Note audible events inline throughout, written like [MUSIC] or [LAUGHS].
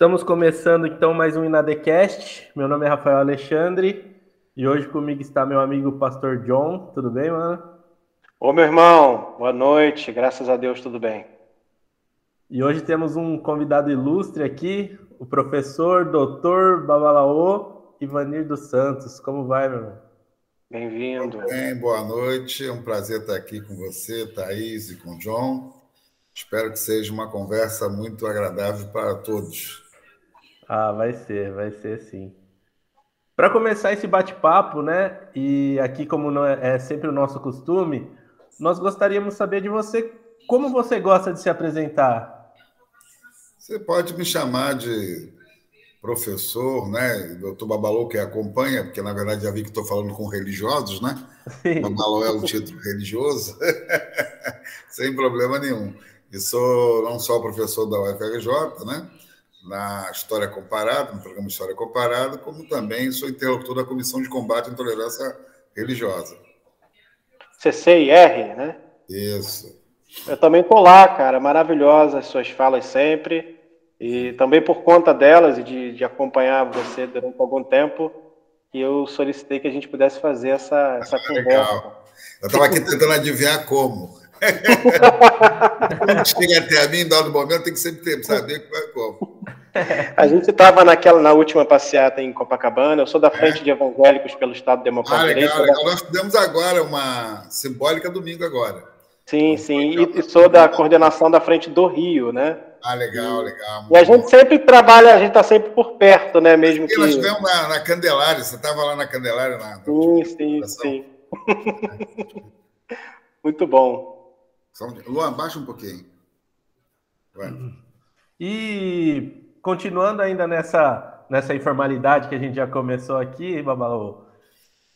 Estamos começando então mais um Inadecast. Meu nome é Rafael Alexandre e hoje comigo está meu amigo Pastor John. Tudo bem, mano? Ô, meu irmão, boa noite. Graças a Deus, tudo bem. E hoje temos um convidado ilustre aqui, o professor Dr. Babalaô Ivanir dos Santos. Como vai, meu irmão? Bem-vindo. Bem, boa noite. É um prazer estar aqui com você, Thaís e com o John. Espero que seja uma conversa muito agradável para todos. Ah, vai ser, vai ser sim. Para começar esse bate-papo, né? E aqui, como não é, é sempre o nosso costume, nós gostaríamos de saber de você como você gosta de se apresentar. Você pode me chamar de professor, né? Doutor Babalô, que acompanha, porque na verdade já vi que estou falando com religiosos, né? Sim. Babalô é um título religioso, [LAUGHS] sem problema nenhum. E sou não só professor da UFRJ, né? Na História Comparada, no programa História Comparada, como também sou interlocutor da Comissão de Combate à Intolerância Religiosa. CCIR, né? Isso. Eu também estou lá, cara. Maravilhosas as suas falas sempre. E também por conta delas e de, de acompanhar você durante algum tempo, eu solicitei que a gente pudesse fazer essa, essa ah, conversa. Legal. Eu estava aqui tentando adivinhar como. [LAUGHS] Quando chega até a mim, em dado momento, tem que sempre saber como. A gente estava naquela na última passeata em Copacabana. Eu sou da frente é. de evangélicos pelo Estado Democrático. Ah, legal, legal. Nós fizemos agora uma simbólica domingo agora. Sim, sim. E, e, sou da coordenação da frente do Rio, né? Ah, legal, legal. E a gente sempre trabalha, a gente está sempre por perto, né? Mesmo que. Nós estivemos na, na Candelária, você estava lá na Candelária na. Sim, sim, sim. [LAUGHS] Muito bom. Luan, baixa um pouquinho. Vai. E continuando ainda nessa, nessa informalidade que a gente já começou aqui, Babalô,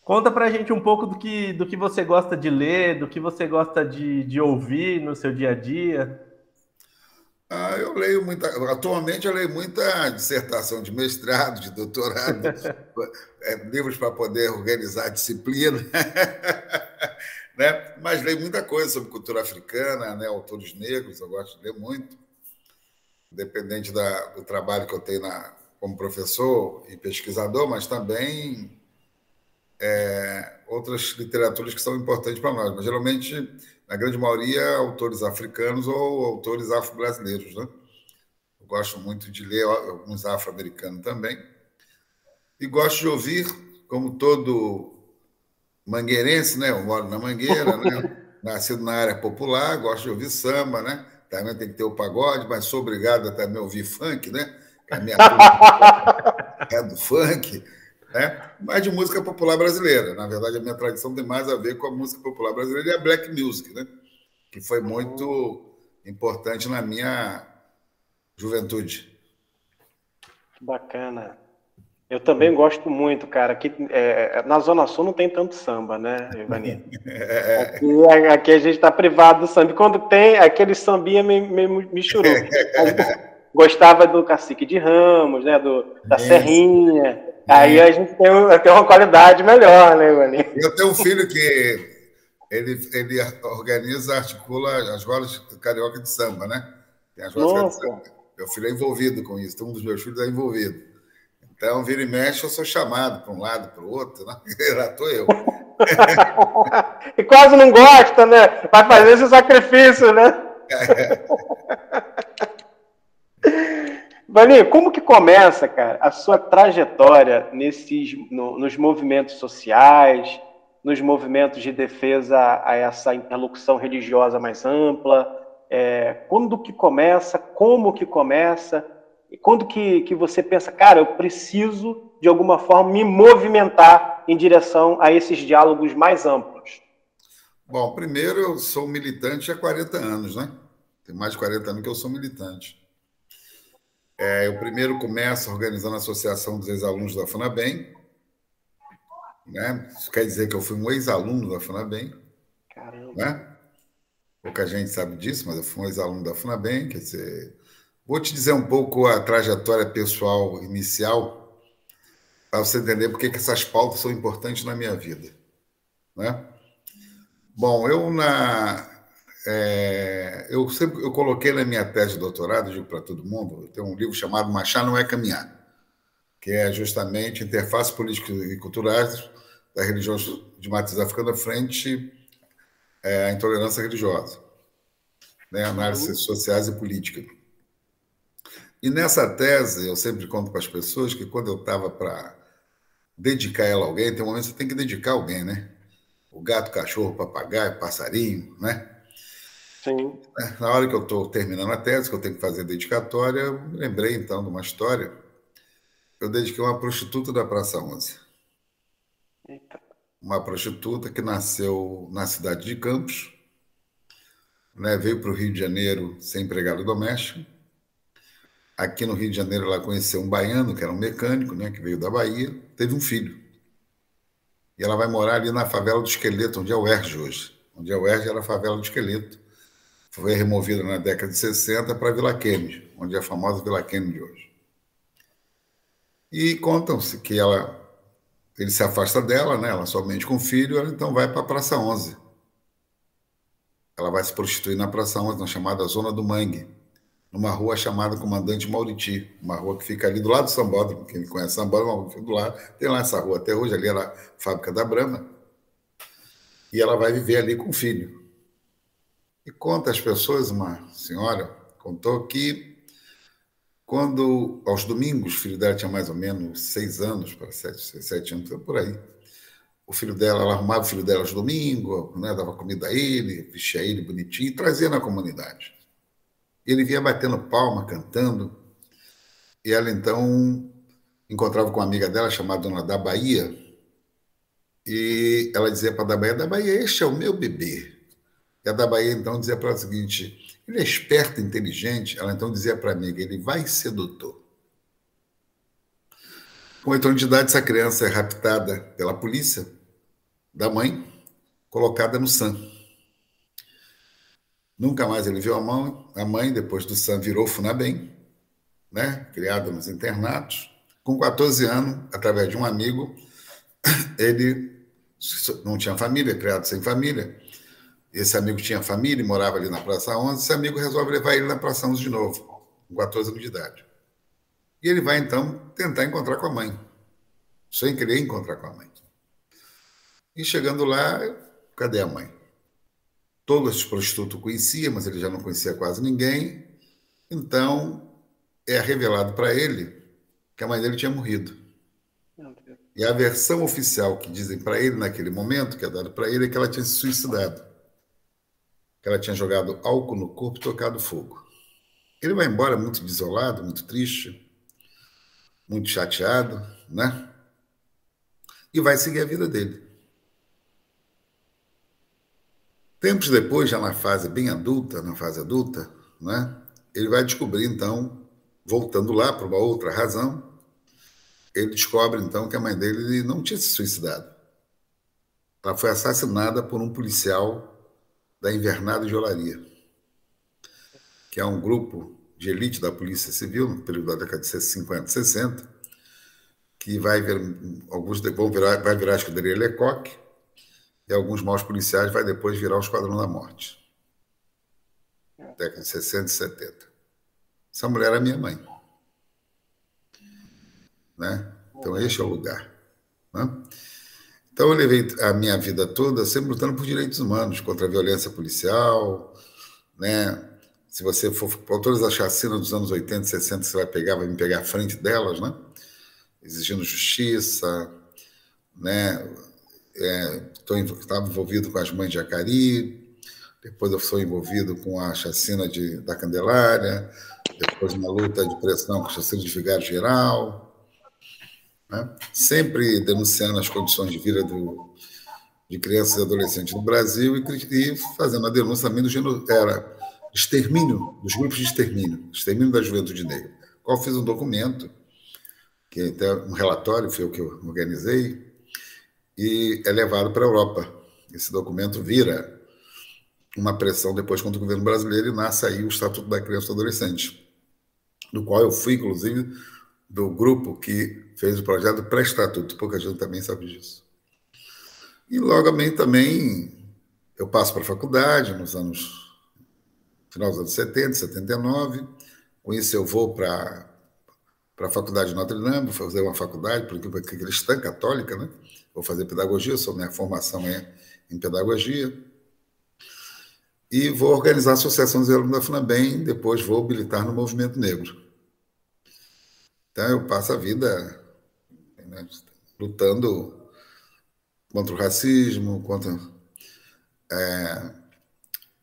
conta pra gente um pouco do que, do que você gosta de ler, do que você gosta de, de ouvir no seu dia a dia. Ah, eu leio muita. Atualmente eu leio muita dissertação de mestrado, de doutorado, [LAUGHS] é, livros para poder organizar a disciplina, [LAUGHS] né? Mas leio muita coisa sobre cultura africana, né? Autores negros, eu gosto de ler muito independente da, do trabalho que eu tenho na, como professor e pesquisador, mas também é, outras literaturas que são importantes para nós. Mas geralmente, na grande maioria, autores africanos ou autores afro-brasileiros. Né? Eu gosto muito de ler alguns afro-americanos também. E gosto de ouvir, como todo mangueirense, né? eu moro na Mangueira, né? [LAUGHS] nascido na área popular, gosto de ouvir samba, né? Também tem que ter o pagode, mas sou obrigado a também ouvir funk, né? A minha [LAUGHS] é do funk, né? Mas de música popular brasileira. Na verdade, a minha tradição tem mais a ver com a música popular brasileira e a black music, né? Que foi muito importante na minha juventude. Bacana. Eu também gosto muito, cara. Aqui, é, na Zona Sul não tem tanto samba, né, Ivani? [LAUGHS] É. Aqui, aqui, a gente está privado do samba. Quando tem, aquele sambinha me, me misturou. [LAUGHS] Gostava do Cacique de Ramos, né, do, da Serrinha. Aí a gente tem, tem uma qualidade melhor, né, Ivani? Eu tenho um filho que ele, ele organiza, articula as rodas carioca de samba, né? Tem as rodas de samba. Meu filho é envolvido com isso. Um dos meus filhos é envolvido. Então, vira e mexe, eu sou chamado para um lado, para o outro, né? [LAUGHS] lá estou eu. [LAUGHS] e quase não gosta, né? Vai fazer esse sacrifício, né? [LAUGHS] Valinho, como que começa, cara, a sua trajetória nesses, no, nos movimentos sociais, nos movimentos de defesa a essa interlocução religiosa mais ampla? É, quando que começa? Como que começa? E quando que, que você pensa, cara, eu preciso de alguma forma me movimentar em direção a esses diálogos mais amplos? Bom, primeiro eu sou militante há 40 anos, né? Tem mais de 40 anos que eu sou militante. É, eu primeiro começo organizando a Associação dos Ex-Alunos da FUNABEM. Né? Isso quer dizer que eu fui um ex-aluno da FUNABEM. Caramba. Né? Pouca gente sabe disso, mas eu fui um ex-aluno da FUNABEM, quer dizer, Vou te dizer um pouco a trajetória pessoal inicial, para você entender por que essas pautas são importantes na minha vida. Né? Bom, eu na é, eu sempre eu coloquei na minha tese de doutorado, digo para todo mundo, tem um livro chamado Machar não é caminhar, que é justamente interface políticas e culturais das religiões de matriz africana frente é, à intolerância religiosa, né, análises sociais e políticas. E nessa tese, eu sempre conto para as pessoas que quando eu estava para dedicar ela a alguém, tem um momento que você tem que dedicar alguém, né? O gato, cachorro, papagaio, passarinho, né? Sim. É, na hora que eu estou terminando a tese, que eu tenho que fazer dedicatória, eu me lembrei então de uma história. Eu dediquei uma prostituta da Praça 11. Eita. Uma prostituta que nasceu na cidade de Campos, né, veio para o Rio de Janeiro ser empregada doméstica. Aqui no Rio de Janeiro ela conheceu um baiano, que era um mecânico, né, que veio da Bahia, teve um filho. E ela vai morar ali na favela do Esqueleto, onde é o Erge hoje. Onde é o Erge era a favela do Esqueleto foi removida na década de 60 para Vila Kennedy, onde é a famosa Vila Kennedy hoje. E contam-se que ela, ele se afasta dela, né, ela somente com o filho, ela então vai para a Praça 11. Ela vai se prostituir na Praça 11, na chamada Zona do Mangue, numa rua chamada Comandante Mauriti, uma rua que fica ali do lado do Sambódromo, quem conhece Sambódromo, fica do lado, tem lá essa rua até hoje, ali era a fábrica da Brama, e ela vai viver ali com o filho. E conta às pessoas, uma senhora contou que quando, aos domingos, o filho dela tinha mais ou menos seis anos, para sete, sete anos, por aí. O filho dela, ela arrumava o filho dela aos domingos, né, dava comida a ele, vestia ele bonitinho e trazia na comunidade. Ele vinha batendo palma, cantando, e ela então encontrava com uma amiga dela chamada Dona da Bahia, e ela dizia para a da Bahia: Da Bahia, este é o meu bebê. E a da Bahia, então, dizia para ela o seguinte: ele é esperto, inteligente. Ela então dizia para a amiga: ele vai ser doutor. Com oito anos de idade, essa criança é raptada pela polícia da mãe, colocada no SAM. Nunca mais ele viu a mãe. A mãe, depois do SAM, virou Funabem, né? criada nos internatos. Com 14 anos, através de um amigo, [COUGHS] ele não tinha família, criado sem família, esse amigo tinha família e morava ali na Praça 11. Esse amigo resolve levar ele na Praça 11 de novo, com 14 anos de idade. E ele vai, então, tentar encontrar com a mãe, sem querer encontrar com a mãe. E chegando lá, cadê a mãe? Todos os prostitutos conhecia, mas ele já não conhecia quase ninguém. Então, é revelado para ele que a mãe dele tinha morrido. E a versão oficial que dizem para ele naquele momento, que é dada para ele, é que ela tinha se suicidado que ela tinha jogado álcool no corpo e tocado fogo. Ele vai embora muito desolado, muito triste, muito chateado, né? E vai seguir a vida dele. Tempos depois, já na fase bem adulta, na fase adulta, né? Ele vai descobrir, então, voltando lá por uma outra razão, ele descobre, então, que a mãe dele não tinha se suicidado. Ela foi assassinada por um policial da Invernada de Olaria, que é um grupo de elite da Polícia Civil, no período da década de 50, 60, que vai ver, alguns vão virar, vai virar a escuderia Lecoq, e alguns maus policiais vai depois virar o Esquadrão da Morte. Década de 60 e 70. Essa mulher era minha mãe. Né? Então, este é o lugar. Né? Então, eu levei a minha vida toda sempre lutando por direitos humanos, contra a violência policial, né? Se você for por todas as chacinas dos anos 80 e 60, você vai pegar, vai me pegar à frente delas, né? Exigindo justiça, né? É, estava envolvido com as mães de Acari, depois eu sou envolvido com a chacina de, da Candelária, depois uma luta de pressão com a chacina de Vigário Geral, né? sempre denunciando as condições de vida do, de crianças e adolescentes no Brasil e, e fazendo a denúncia também do gênero, era extermínio, dos grupos de extermínio, extermínio da juventude negra. Qual fiz um documento, que é até um relatório, foi o que eu organizei, e é levado para a Europa. Esse documento vira uma pressão depois contra o governo brasileiro e nasce aí o Estatuto da Criança e do Adolescente, do qual eu fui, inclusive, do grupo que fez o projeto pré-estatuto, pouca gente também sabe disso. E logo também eu passo para a faculdade, nos anos final dos anos 70, 79. Com isso, eu vou para para a Faculdade de Notre Dame, fazer uma faculdade porque cristã, católica, né? Vou fazer pedagogia, sou minha formação é em pedagogia. E vou organizar a Associação dos Alunos da FUNABEM, depois vou militar no movimento negro. Então, eu passo a vida né, lutando contra o racismo, contra é,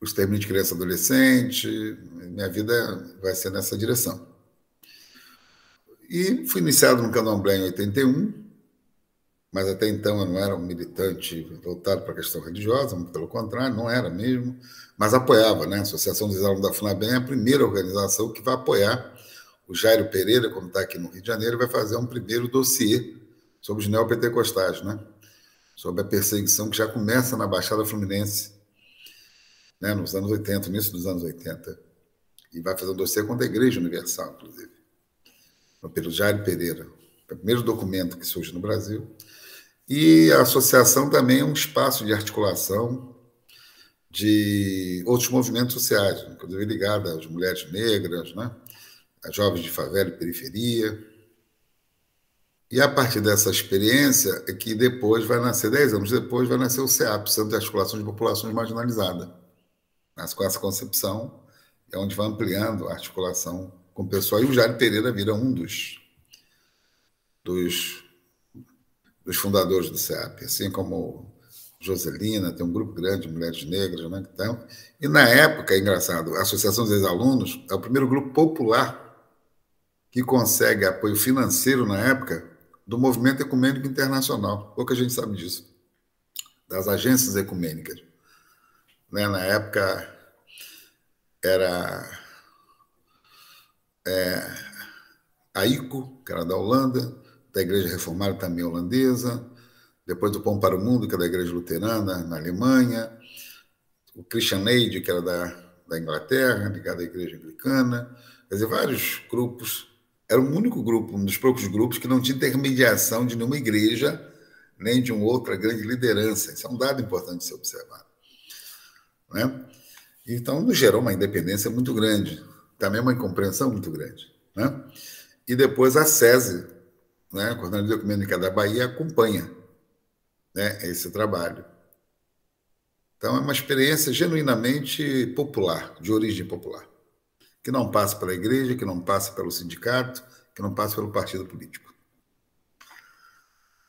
extermínio de criança e adolescente. Minha vida vai ser nessa direção. E fui iniciado no Candomblé em 81, mas até então eu não era um militante voltado para a questão religiosa, pelo contrário, não era mesmo, mas apoiava, né? A Associação dos Alunos da FUNABEM é a primeira organização que vai apoiar. O Jairo Pereira, como está aqui no Rio de Janeiro, vai fazer um primeiro dossiê sobre os neopentecostais, né? sobre a perseguição que já começa na Baixada Fluminense, né? nos anos 80, início dos anos 80. E vai fazer um dossiê contra a Igreja Universal, inclusive, pelo Jairo Pereira. É o primeiro documento que surge no Brasil. E a associação também é um espaço de articulação de outros movimentos sociais, inclusive ligada às mulheres negras, né? às jovens de favela e periferia. E a partir dessa experiência é que depois vai nascer, dez anos depois, vai nascer o CEAP, Centro de Articulação de Populações Marginalizadas. Nasce com essa concepção, é onde vai ampliando a articulação com o pessoal. E o Jair Pereira vira um dos, dos, dos fundadores do CEAP, assim como Joselina, tem um grupo grande de mulheres negras, né? Então, e na época, é engraçado, a Associação dos Ex-Alunos é o primeiro grupo popular que consegue apoio financeiro na época do movimento ecumênico internacional. Pouca gente sabe disso. Das agências ecumênicas. Né? Na época era é, a ICO, que era da Holanda, da Igreja Reformada também holandesa, depois do Pão para o Mundo, que é da Igreja Luterana na Alemanha, o Christian Aid, que era da, da Inglaterra, ligado à Igreja Anglicana, quer dizer, vários grupos. Era o único grupo, um dos poucos grupos que não tinha intermediação de nenhuma igreja, nem de uma outra grande liderança. Isso é um dado importante de ser observado. Né? Então, nos gerou uma independência muito grande, também uma incompreensão muito grande. Né? E depois a SESI, né, a Coordenadoria Ecumênica da Bahia, acompanha né, esse trabalho. Então, é uma experiência genuinamente popular, de origem popular, que não passa pela igreja, que não passa pelo sindicato, que não passa pelo partido político.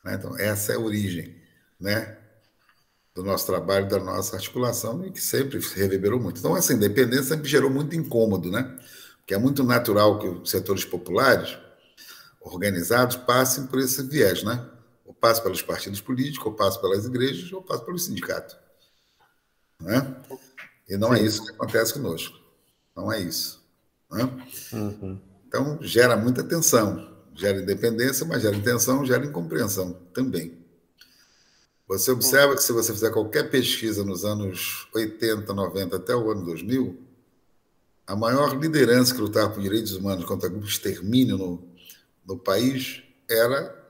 Né, então, essa é a origem né, do nosso trabalho, da nossa articulação, e que sempre reverberou muito. Então, essa independência sempre gerou muito incômodo, né? Porque é muito natural que os setores populares organizados passem por esse viés, né? Ou passem pelos partidos políticos, ou passem pelas igrejas, ou passem pelo sindicato. Né? E não é isso que acontece conosco. Não é isso. Né? Uhum. Então, gera muita tensão. Gera independência, mas gera intenção, gera incompreensão também. Você observa que se você fizer qualquer pesquisa nos anos 80, 90 até o ano 2000, a maior liderança que lutava por direitos humanos contra grupos de extermínio no, no país era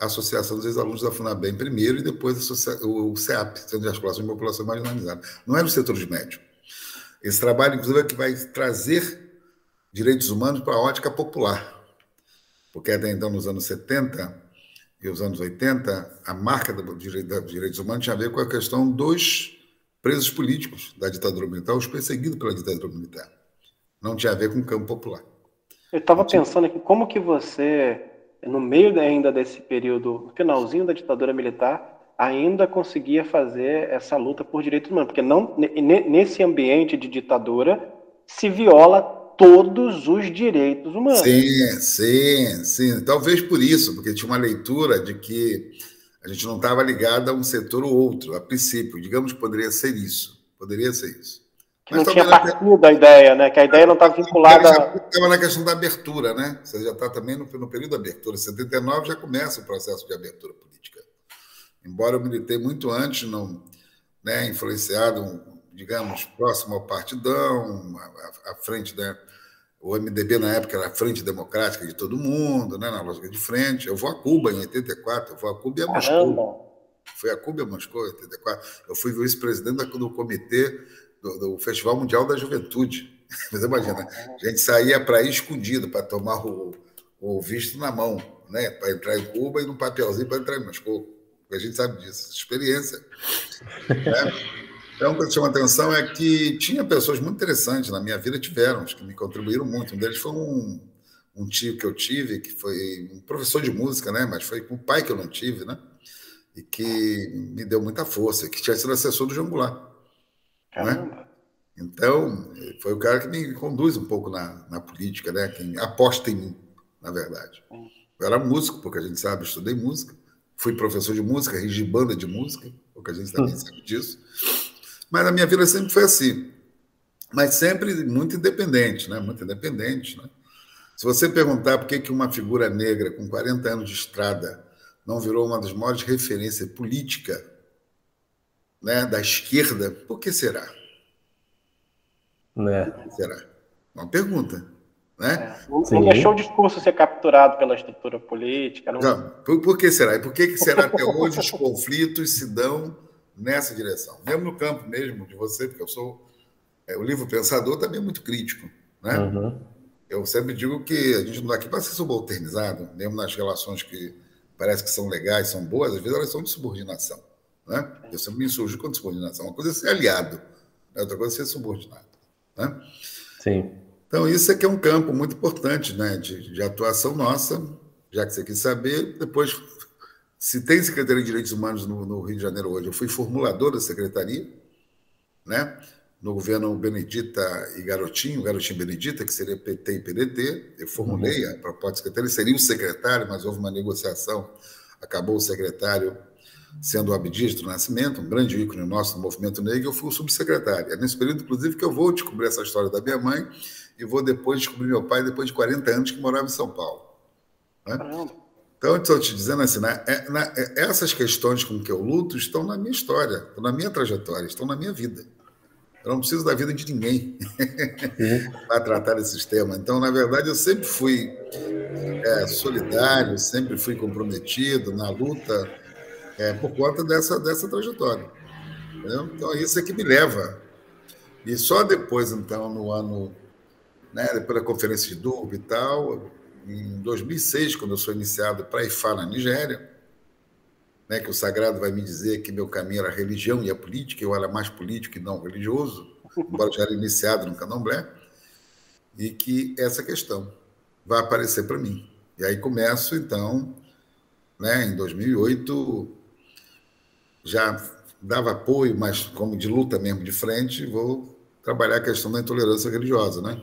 a Associação dos Ex-Alunos da FUNABEM primeiro e depois o CEAP, Centro de Articulação de População Marginalizada. Não era o setor de médio. Esse trabalho, inclusive, é que vai trazer direitos humanos para a ótica popular. Porque até então, nos anos 70, e os anos 80, a marca dos direitos humanos tinha a ver com a questão dos presos políticos da ditadura militar, os perseguidos pela ditadura militar. Não tinha a ver com o campo popular. Eu estava pensando aqui, como que você, no meio ainda desse período, no finalzinho da ditadura militar, ainda conseguia fazer essa luta por direitos humanos? Porque não, nesse ambiente de ditadura se viola todos os direitos humanos. Sim, sim, sim. Talvez por isso, porque tinha uma leitura de que a gente não estava ligado a um setor ou outro, a princípio. Digamos que poderia ser isso. Poderia ser isso. Que Mas não tinha partido da ideia, né? Que a ideia não estava vinculada. Estava na questão da abertura, né? Você já está também no, no período da abertura. Em 79 já começa o processo de abertura política. Embora eu militei muito antes, não, né, influenciado, digamos, próximo ao partidão, à, à frente da, o MDB na época era a Frente Democrática de todo mundo, né, na lógica de frente. Eu vou a Cuba em 84, eu vou a Cuba e a Moscou. Fui a Cuba e a Moscou em 84. Eu fui vice-presidente do comitê do, do, Festival Mundial da Juventude. [LAUGHS] Você imagina, a gente saía para ir escondido, para tomar o, o visto na mão, né? para entrar em Cuba e no papelzinho para entrar em Moscou. A gente sabe disso, experiência. Né? Então, o que chama atenção é que tinha pessoas muito interessantes na minha vida, tiveram, que me contribuíram muito. Um deles foi um, um tio que eu tive, que foi um professor de música, né? mas foi com o pai que eu não tive, né? e que me deu muita força, que tinha sido assessor do João Goulart. Né? Então, foi o cara que me conduz um pouco na, na política, né? quem aposta em mim, na verdade. Eu era músico, porque a gente sabe, estudei música, fui professor de música, regi banda de música, porque a gente também hum. sabe disso. Mas a minha vida sempre foi assim. Mas sempre muito independente, né? Muito independente, né? Se você perguntar por que, que uma figura negra com 40 anos de estrada não virou uma das maiores referências política né, da esquerda, por que será? Né? Por que será? Uma pergunta. Né? É, não, não deixou o discurso ser capturado pela estrutura política. Não... não por, por, que será? E por que, que será até hoje os conflitos se dão nessa direção? Mesmo no campo mesmo de você, porque eu sou. É, o livro Pensador também é muito crítico. Né? Uhum. Eu sempre digo que a gente não está aqui para ser subalternizado, mesmo nas relações que parece que são legais, são boas, às vezes elas são de subordinação. Né? Eu sempre me insurjo contra subordinação. Uma coisa é ser aliado, né? outra coisa é ser subordinado. Né? Sim. Então, isso aqui é um campo muito importante né, de, de atuação nossa, já que você quis saber. Depois, se tem Secretaria de Direitos Humanos no, no Rio de Janeiro hoje, eu fui formulador da secretaria, né? no governo Benedita e Garotinho, Garotinho Benedita, que seria PT e PDT. Eu formulei uhum. a proposta de secretário, ele seria o secretário, mas houve uma negociação, acabou o secretário sendo o Abdias do Nascimento, um grande ícone nosso no movimento negro, eu fui o subsecretário. É nesse período, inclusive, que eu vou descobrir essa história da minha mãe e vou depois descobrir meu pai, depois de 40 anos que morava em São Paulo. Né? Então, estou te dizendo assim, né, é, na, é, essas questões com que eu luto estão na minha história, estão na minha trajetória, estão na minha vida. Eu não preciso da vida de ninguém [LAUGHS] para tratar esses temas. Então, na verdade, eu sempre fui é, solidário, sempre fui comprometido na luta é, por conta dessa, dessa trajetória. Entendeu? Então, isso é que me leva. E só depois, então, no ano, né, da conferência de Durban e tal, em 2006, quando eu sou iniciado para IFA na Nigéria, né, que o sagrado vai me dizer que meu caminho era a religião e a política, eu era mais político e não religioso, embora já era iniciado no candomblé, e que essa questão vai aparecer para mim. E aí começo, então, né, em 2008, já dava apoio, mas como de luta mesmo de frente, vou trabalhar a questão da intolerância religiosa, né?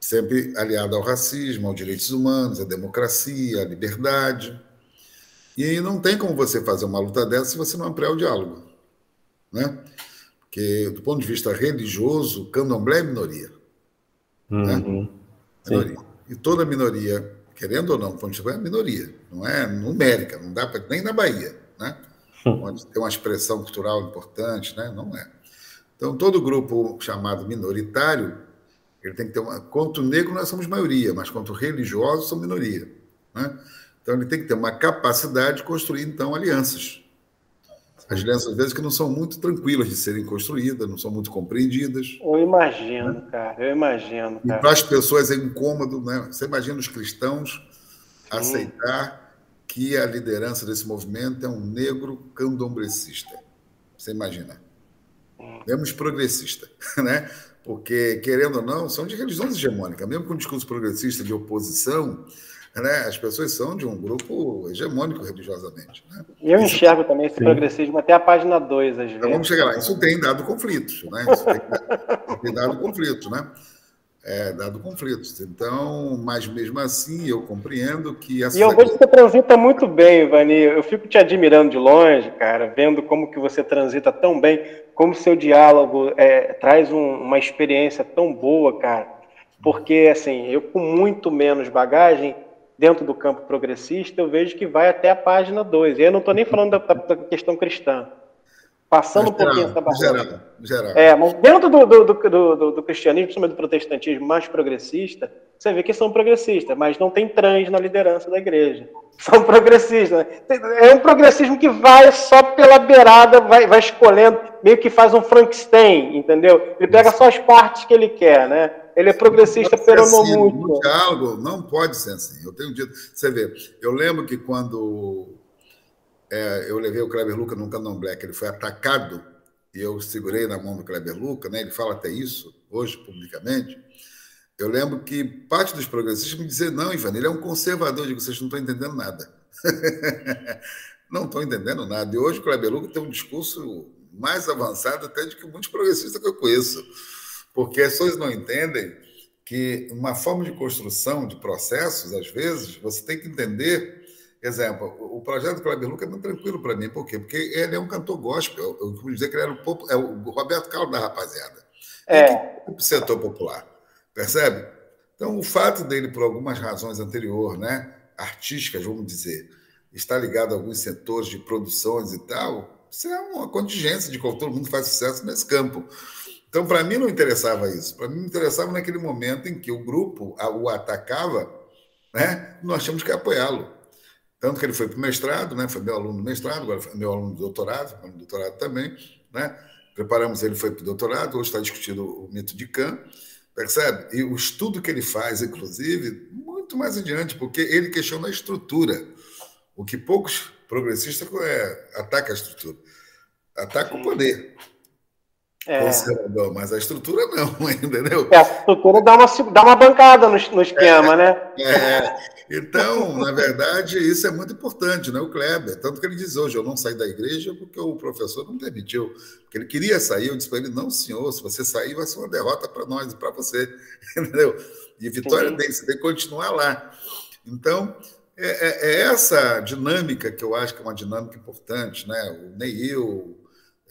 Sempre aliado ao racismo, aos direitos humanos, à democracia, à liberdade, e não tem como você fazer uma luta dessa se você não ampliar o diálogo. Né? Porque, do ponto de vista religioso, candomblé é minoria. Né? Uhum. Né? Minoria. E toda minoria, querendo ou não, é minoria. Não é numérica, não dá para nem na Bahia. Né? Onde tem uma expressão cultural importante, né? não é. Então, todo grupo chamado minoritário, ele tem que ter uma. Quanto negro, nós somos maioria, mas quanto religiosos, são minoria. Né? Então, ele tem que ter uma capacidade de construir, então, alianças. As alianças, às vezes, que não são muito tranquilas de serem construídas, não são muito compreendidas. Eu imagino, né? cara, eu imagino. Cara. E para as pessoas é incômodo, né? Você imagina os cristãos Sim. aceitar que a liderança desse movimento é um negro candomblecista. Você imagina? Mesmo progressista, [LAUGHS] né? Porque, querendo ou não, são de religiões hegemônicas. Mesmo com um discurso progressista de oposição, né? As pessoas são de um grupo hegemônico religiosamente. Né? Eu Isso enxergo também esse Sim. progressismo até a página 2, às vezes. Então, vamos chegar lá. Isso tem dado conflitos, né? Isso tem, [LAUGHS] tem dado conflitos, né? É, dado conflitos. Então, mas mesmo assim, eu compreendo que... Essa... E eu vejo que você transita muito bem, Ivani. Eu fico te admirando de longe, cara, vendo como que você transita tão bem, como seu diálogo é, traz um, uma experiência tão boa, cara. Porque, assim, eu com muito menos bagagem, dentro do campo progressista, eu vejo que vai até a página 2. E eu não estou nem falando da, da, questão cristã. Passando um pouquinho essa barreira. Geral, geral. É, mas dentro do, do, do, do, do cristianismo, principalmente do protestantismo mais progressista, você vê que são progressistas, mas não tem trans na liderança da igreja. [LAUGHS] São progressistas. Né? É um progressismo que vai só pela beirada, vai, vai escolhendo, meio que faz um Frankenstein, entendeu? Ele pega só as partes que ele quer, né? Ele é progressista peronomútil. Assim, diálogo não pode ser assim. Eu tenho dito. Você vê, eu lembro que quando é, eu levei o Kleber Luca num candomblé, que ele foi atacado, e eu segurei na mão do Kleber Luca, né? ele fala até isso hoje publicamente. Eu lembro que parte dos progressistas me diziam: não, Ivan, ele é um conservador. Eu digo: vocês não estão entendendo nada. [LAUGHS] não estão entendendo nada. E hoje o Kleber Luca tem um discurso mais avançado até do que muitos progressistas que eu conheço. Porque as pessoas não entendem que uma forma de construção de processos, às vezes, você tem que entender. Exemplo, o projeto do Kleber Luca é muito tranquilo para mim. Por quê? Porque ele é um cantor gospel. Eu costumo dizer que ele era o, é o Roberto Carlos da rapaziada. É. O setor popular. Percebe? Então, o fato dele, por algumas razões anteriores, né, artísticas, vamos dizer, estar ligado a alguns setores de produções e tal, isso é uma contingência de que todo mundo faz sucesso nesse campo. Então, para mim, não interessava isso. Para mim, me interessava naquele momento em que o grupo o atacava, né, nós tínhamos que apoiá-lo. Tanto que ele foi para o mestrado, né, foi meu aluno do mestrado, agora foi meu aluno do doutorado, meu doutorado também. Né, preparamos ele, foi para o doutorado, hoje está discutindo o mito de Kant. Percebe? E o estudo que ele faz, inclusive, muito mais adiante, porque ele questiona a estrutura. O que poucos progressistas é, atacam a estrutura. Ataca o poder. É. Conservador, mas a estrutura não, [LAUGHS] entendeu? É, a estrutura dá uma, dá uma bancada no, no esquema, é, né? É. Então, na verdade, isso é muito importante, né? O Kleber, tanto que ele diz hoje, eu não saí da igreja porque o professor não permitiu, porque ele queria sair, eu disse para ele, não, senhor, se você sair vai ser uma derrota para nós e para você, [LAUGHS] entendeu? E vitória tem, você tem que continuar lá. Então, é, é, é, essa dinâmica que eu acho que é uma dinâmica importante, né? O Neil,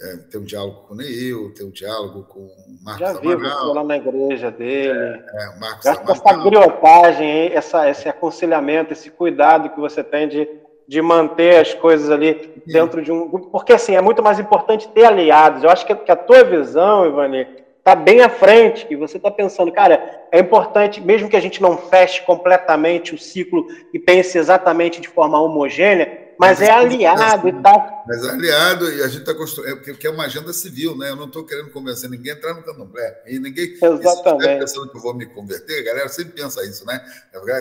é, tem um diálogo com o Neil, tem um diálogo com o Marcos Já vi, Amaral. lá na igreja dele. É, é Marcos Essa griotagem, essa, esse aconselhamento, esse cuidado que você tem de, de manter as coisas ali dentro de um... Porque, assim, é muito mais importante ter aliados. Eu acho que, que a tua visão, Ivani, está bem à frente, que você está pensando, cara, é importante, mesmo que a gente não feche completamente o ciclo e pense exatamente de forma homogênea, mas é aliado e tal. Mas é aliado, e a gente está construindo, é porque é uma agenda civil, né? Eu não estou querendo convencer ninguém a entrar no candomblé. E ninguém. Exatamente. pensando que eu vou me converter, a galera sempre pensa isso, né?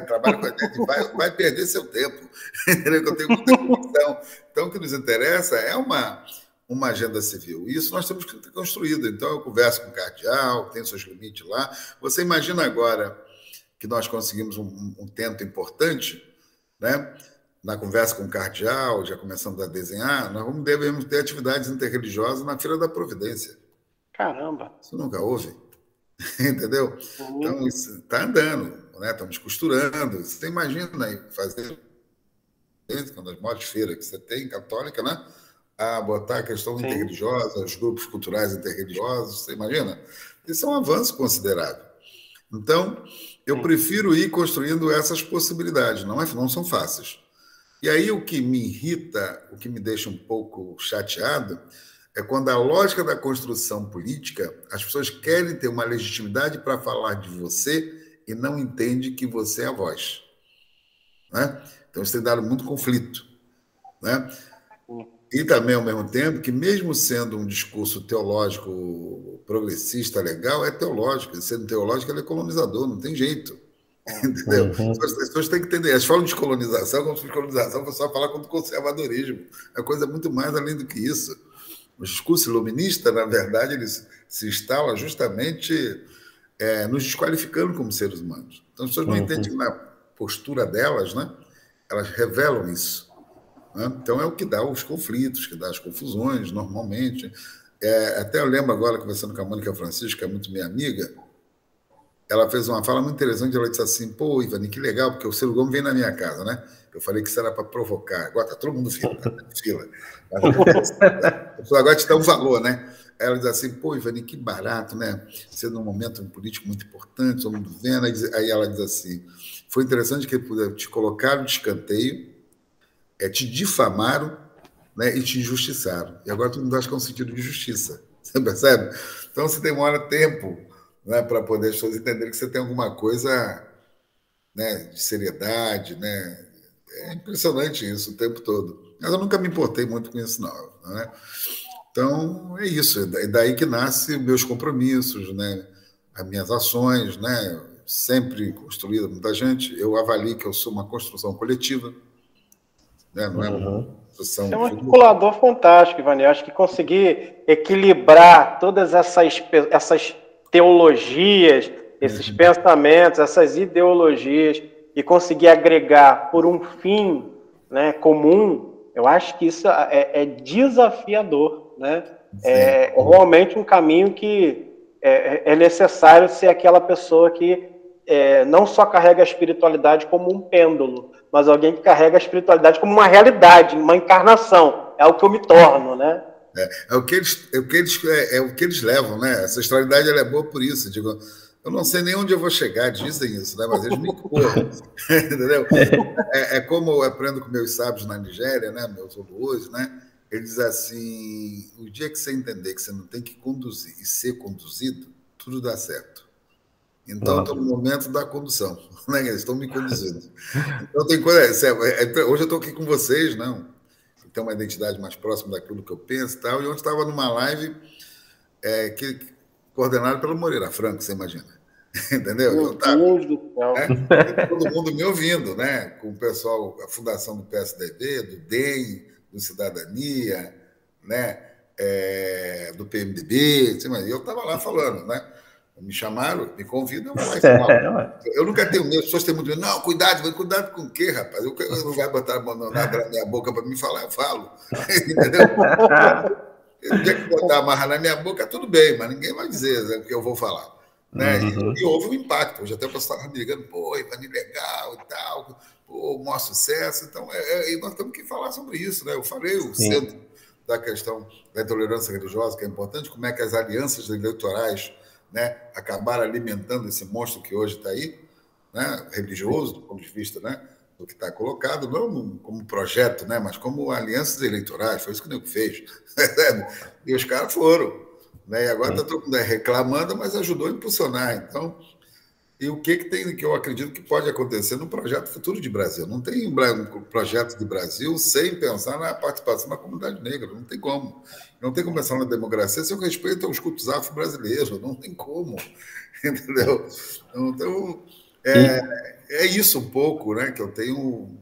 Trabalha com a gente vai, vai perder seu tempo. [LAUGHS] Entendeu? Eu tenho muita convicção. Então, o que nos interessa é uma, uma agenda civil. E isso nós temos que ter construído. Então, eu converso com o cardeal, tem seus limites lá. Você imagina agora que nós conseguimos um, um tento importante, né? Na conversa com o cardeal, já começamos a desenhar, nós vamos, devemos ter atividades interreligiosas na Feira da Providência. Caramba! Isso nunca houve. [LAUGHS] Entendeu? Uhum. Então, isso está andando, né? estamos costurando. Você imagina aí fazer quando as maiores feiras que você tem, católica, né? A botar a questão Sim. interreligiosa, os grupos culturais interreligiosos, você imagina? Isso é um avanço considerável. Então, eu Sim. prefiro ir construindo essas possibilidades. Não, é, não são fáceis. E aí o que me irrita, o que me deixa um pouco chateado, é quando a lógica da construção política, as pessoas querem ter uma legitimidade para falar de você e não entende que você é a voz. Né? Então isso tem dado muito conflito. Né? E também, ao mesmo tempo, que mesmo sendo um discurso teológico progressista legal, é teológico. Sendo teológico, ele é colonizador, não tem jeito. [LAUGHS] Entendeu? Uhum. As pessoas têm que entender. Elas falam de colonização, como se colonização fosse só falar contra o conservadorismo. É coisa muito mais além do que isso. O discurso iluminista, na verdade, ele se instala justamente é, nos desqualificando como seres humanos. Então, as pessoas não uhum. entendem que na postura delas, né, elas revelam isso. Né? Então, é o que dá os conflitos, que dá as confusões, normalmente. É, até eu lembro agora, conversando com a Mônica Francisco, que é muito minha amiga, ela fez uma fala muito interessante. Ela disse assim: pô, Ivani, que legal, porque o Ciro Gomes vem na minha casa, né? Eu falei que isso era para provocar. Agora está todo mundo fila. Tá fila. agora te dá um valor, né? Ela diz assim: pô, Ivani, que barato, né? Sendo um momento político muito importante, todo mundo vendo. Aí ela diz assim: foi interessante que te colocaram de escanteio, é, te difamaram né, e te injustiçaram. E agora todo mundo acha que é um sentido de justiça. Você percebe? Então, se demora tempo né, para poder as pessoas entenderem que você tem alguma coisa né, de seriedade, né? É impressionante isso o tempo todo. Mas eu nunca me importei muito com isso, não. Né? Então, é isso. É daí que nascem meus compromissos, né? as minhas ações, né? sempre construída muita gente. Eu avalio que eu sou uma construção coletiva. Né? Não é uma uhum. construção... Você é um articulador fantástico, Ivani. Acho que conseguir equilibrar todas essas, essas teologias, esses uhum. pensamentos, essas ideologias e conseguir agregar por um fim né, comum, eu acho que isso é, é desafiador. Né? É, é realmente um caminho que é, é, necessário ser aquela pessoa que é, não só carrega a espiritualidade como um pêndulo, mas alguém que carrega a espiritualidade como uma realidade, uma encarnação. É o que eu me torno, né? É, é o que eles, é o que eles, é, é, o que eles levam, né? Essa espiritualidade ela é boa por isso. Digo, eu não sei nem onde eu vou chegar, dizem isso, né? mas eles me empurram. [LAUGHS] entendeu? É, é, como eu aprendo com meus sábios na Nigéria, né? meus hoje, né? Ele diz assim: o dia que você entender que você não tem que conduzir e ser conduzido, tudo dá certo. Então, estou no momento da condução, [LAUGHS] né? eles estão me conduzindo. Então, tem coisa. É, é, hoje eu estou aqui com vocês, não? Tem uma identidade mais próxima daquilo que eu penso e tal. E ontem estava numa live é, que coordenado pelo Moreira Franco, você imagina. [LAUGHS] Entendeu? Meu tava, Deus do céu. Né? Todo mundo me ouvindo, né? Com o pessoal, a fundação do PSDB, do DEM, do Cidadania, né? É, do PMDB, assim, eu estava lá falando, né? Me chamaram, me convidam, mas [LAUGHS] é, eu nunca tenho medo, as pessoas têm muito medo. Não, cuidado, cuidado com o quê, rapaz? Eu, eu não vai botar nada na [LAUGHS] minha boca para me falar, eu falo. [LAUGHS] Entendeu? Dia que botar amarrar na minha boca, tudo bem, mas ninguém vai dizer né, o que eu vou falar. Né? Uhum. E, e, houve um impacto. Hoje até o pessoal estava me ligando, pô, Ivani legal e tal, pô, maior sucesso. Então, é, é, nós temos que falar sobre isso. Né? Eu falei o Sim. centro da questão da intolerância religiosa, que é importante, como é que as alianças eleitorais né, acabaram alimentando esse monstro que hoje está aí, né, religioso, do ponto de vista né, do que está colocado, não como projeto, né, mas como alianças eleitorais, foi isso que o Nego fez. [LAUGHS] e os caras foram. Né, e agora está todo mundo reclamando, mas ajudou a impulsionar. Então, e o que, que tem que eu acredito que pode acontecer no projeto futuro de Brasil? Não tem um projeto de Brasil sem pensar na participação da comunidade negra, não tem como. Não tem como pensar na democracia sem o respeito aos cultos afro-brasileiros, não tem como. [LAUGHS] Entendeu? Então, é, é isso um pouco, né? Que eu tenho.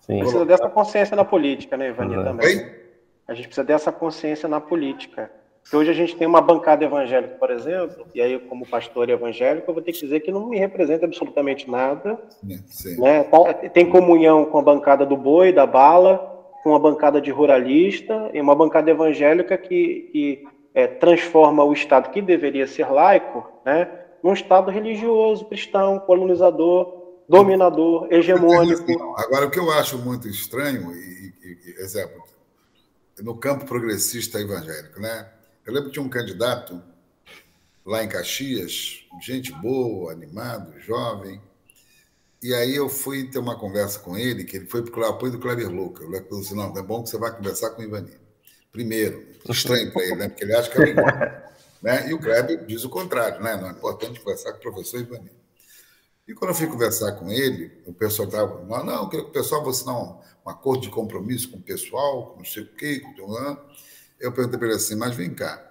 Sim. Precisa dessa consciência na política, né, Ivani, uhum. também. Oi? A gente precisa dessa consciência na política. Porque hoje a gente tem uma bancada evangélica, por exemplo, e aí, como pastor evangélico, eu vou ter que dizer que não me representa absolutamente nada. Sim. Né? Tem comunhão com a bancada do boi, da bala, com a bancada de ruralista, e uma bancada evangélica que, que é, transforma o Estado que deveria ser laico, né? num Estado religioso, cristão, colonizador, dominador, hegemônico. Agora, o que eu acho muito estranho, e, e, exemplo, no campo progressista evangélico, né? Eu lembro que tinha um candidato lá em Caxias, gente boa, animado, jovem, e aí eu fui ter uma conversa com ele, que ele foi o apoio do Kleber Luca. Eu falei assim, não, é bom que você vai conversar com o Ivani. Primeiro, estranho para ele, né? Porque ele acha que é igual. Né? E o Kleber diz o contrário, né? Não é importante conversar com o professor Ivanildo. E quando eu fui conversar com ele, o pessoal estava, não, não, eu quero que o pessoal assinar um, um acordo de compromisso com o pessoal, com não sei o quê, com o Eu perguntei para ele assim, mas vem cá,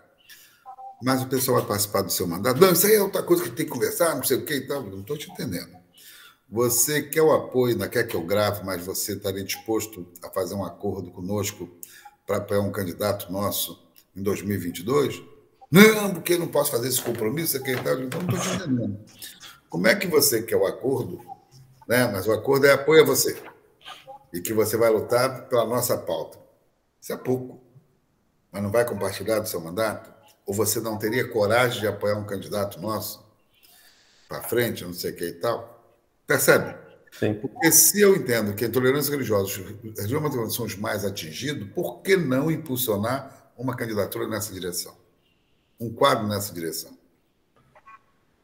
mas o pessoal vai participar do seu mandato? Não, isso aí é outra coisa que tem que conversar, não sei o quê e tal. Não estou te entendendo. Você quer o apoio, não quer que eu grave, mas você estaria disposto a fazer um acordo conosco para apoiar um candidato nosso em 2022? Não, porque eu não posso fazer esse compromisso, secretário. Então, não estou entendendo. Como é que você quer o acordo, né? mas o acordo é apoio a você, e que você vai lutar pela nossa pauta. Isso é pouco. Mas não vai compartilhar do seu mandato? Ou você não teria coragem de apoiar um candidato nosso para frente, não sei o que e tal? Percebe? Sim. Porque se eu entendo que a intolerância religiosa, as religiões são os mais atingidos, por que não impulsionar uma candidatura nessa direção? um quadro nessa direção?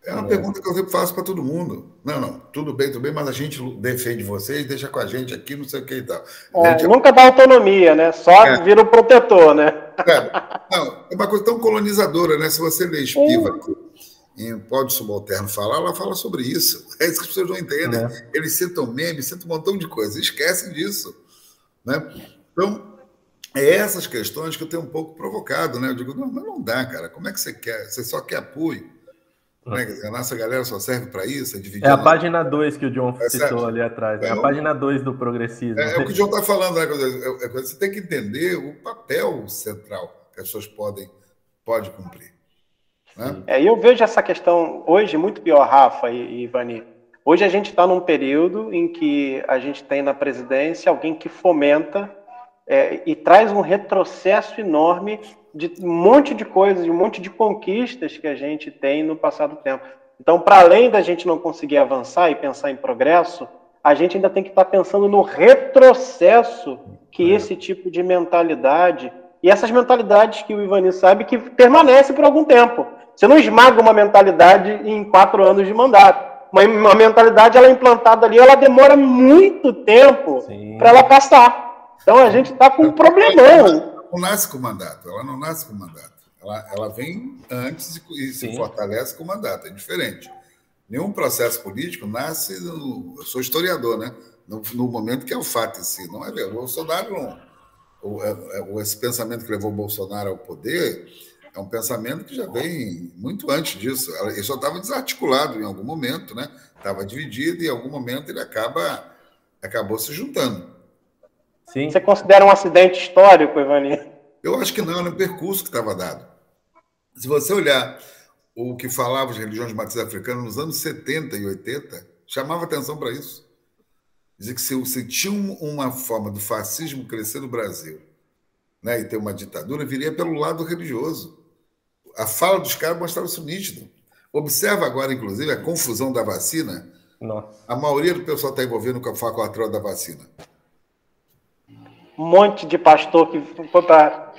É uma é. pergunta que eu sempre faço para todo mundo. Não, não, tudo bem, tudo bem, mas a gente defende vocês, deixa com a gente aqui, não sei o que e tal. É, gente... Nunca dá autonomia, né? Só é. vira o protetor, né? É, não, é uma coisa tão colonizadora, né? Se você lê Espiva em Pode Subalterno falar, ela fala sobre isso. [LAUGHS] É isso que as pessoas não entendem. É. Eles citam memes, citam um montão de coisas, esquecem disso. Né? Então, é essas questões que eu tenho um pouco provocado. Né? Eu digo, não, mas não dá, cara. Como é que você quer? Você só quer apoio. Né? A nossa galera só serve para isso, é dividir. É a página 2 que o John é citou ali atrás, é, é a página 2 do progressismo. É, é, o que o John está falando, né? É, você tem que entender o papel central que as pessoas podem pode cumprir. Né? É, eu vejo essa questão hoje muito pior, Rafa e, e Ivani. Hoje a gente está num período em que a gente tem na presidência alguém que fomenta é, e traz um retrocesso enorme de um monte de coisas, de um monte de conquistas que a gente tem no passado tempo. Então, para além da gente não conseguir avançar e pensar em progresso, a gente ainda tem que estar tá pensando no retrocesso que é. esse tipo de mentalidade e essas mentalidades que o Ivani sabe que permanecem por algum tempo. Você não esmaga uma mentalidade em quatro anos de mandato. Uma, uma mentalidade ela é implantada ali, ela demora muito tempo para ela passar. Então a gente está com um problemão não nasce com mandato, ela não nasce com mandato. Ela, ela vem antes e, e se fortalece com mandato, é diferente. Nenhum processo político nasce, no, eu sou historiador, né? No, no, momento que é o fato em si, não é verdade. O Bolsonaro não. O, é, é, esse pensamento que levou o Bolsonaro ao poder é um pensamento que já vem muito antes disso. Ele só estava desarticulado em algum momento, né? Estava dividido e em algum momento ele acaba acabou se juntando. Sim. Você considera um acidente histórico, Ivani? Eu acho que não, no percurso que estava dado. Se você olhar o que falava as religiões de matriz africana nos anos 70 e 80, chamava atenção para isso. Dizia que se, se tinha uma forma do fascismo crescer no Brasil né, e ter uma ditadura, viria pelo lado religioso. A fala dos caras mostrava isso nítido. Observa agora, inclusive, a confusão da vacina. Nossa. A maioria do pessoal está envolvendo com a faculatura da vacina monte de pastor que foi para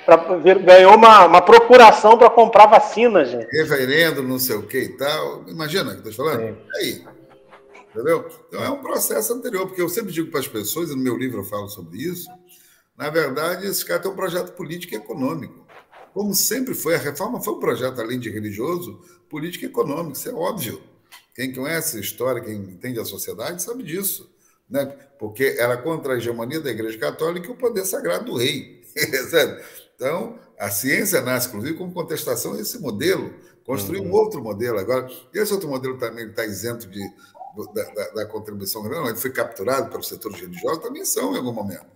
ganhou uma, uma procuração para comprar vacina, gente. Reverendo, não sei o que e tal. Imagina o que eu estou falando? É. Aí. Entendeu? Então é um processo anterior, porque eu sempre digo para as pessoas, e no meu livro eu falo sobre isso, na verdade, esse cara tem um projeto político e econômico. Como sempre foi, a reforma foi um projeto, além de religioso, político e econômico, isso é óbvio. Quem conhece a história, quem entende a sociedade, sabe disso né? porque era contra a hegemonia da Igreja Católica e o poder sagrado do rei. [LAUGHS] então, a ciência nasce, inclusive, como contestação a esse modelo, construir uhum. um outro modelo. Agora, esse outro modelo também está isento de, da, da, da, contribuição não, ele foi capturado pelos setores religiosos, também são em algum momento.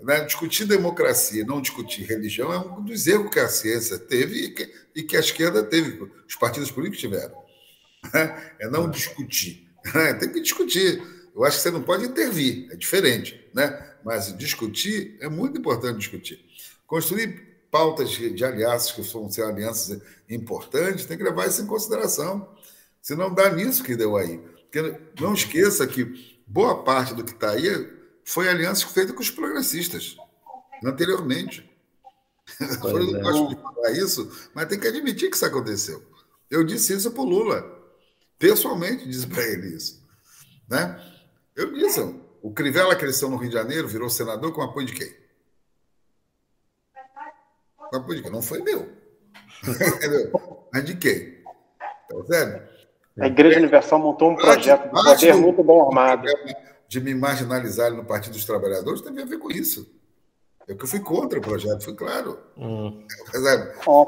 Né? Discutir democracia, não discutir religião, é um dos erros que a ciência teve e que, e que a esquerda teve, os partidos políticos tiveram. Né? É não discutir. Né? Tem que discutir. Eu acho que você não pode intervir, é diferente, né? Mas discutir é muito importante discutir. Construir pautas de alianças que vão ser alianças importantes, tem que levar isso em consideração. Se não dá nisso que deu aí. Porque não esqueça que boa parte do que está aí foi aliança feita com os progressistas anteriormente. Eu não gosto de falar isso, mas tem que admitir que isso aconteceu. Eu disse isso para o Lula. Pessoalmente disse para ele isso. Né? Eu disse, o Crivella cresceu no Rio de Janeiro, virou senador com apoio de quem? Com apoio de quem? Não foi meu. Mas de quem? Tá vendo? A Igreja Universal montou um projeto de poder muito bem armado. De me marginalizar no Partido dos Trabalhadores tem a ver com isso. Eu que fui contra o projeto, foi claro. Hum.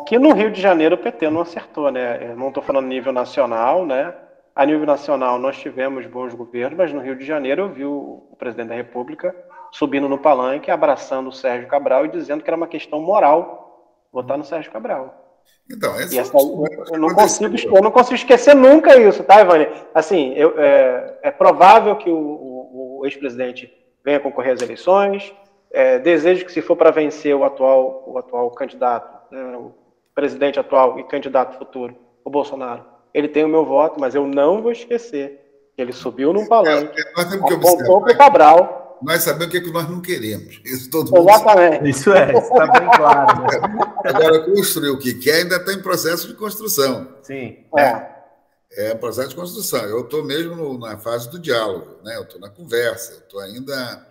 Aqui no Rio de Janeiro o PT não acertou, né? Eu não estou falando nível nacional, né? A nível nacional, nós tivemos bons governos, mas no Rio de Janeiro eu vi o, presidente da República subindo no palanque, abraçando o Sérgio Cabral e dizendo que era uma questão moral votar no Sérgio Cabral. Então, esse essa, eu, eu, não consigo, eu não consigo esquecer nunca isso, tá, Ivani? Assim, eu, é, é, provável que o, o, o ex-presidente venha concorrer às eleições. É, desejo que, se for para vencer o atual, o atual candidato, né, o presidente atual e candidato futuro, o Bolsonaro, ele tem o meu voto, mas eu não vou esquecer que ele subiu num palanque, é, apontou para o Cabral. Nós sabemos o que, é que nós não queremos. Isso todo mundo Exatamente. Sabe. Isso é, está bem claro. Né? [LAUGHS] Agora, construir o que quer ainda está em processo de construção. Sim. É. É um processo de construção. Eu estou mesmo no, na fase do diálogo, né? eu estou na conversa, eu estou ainda.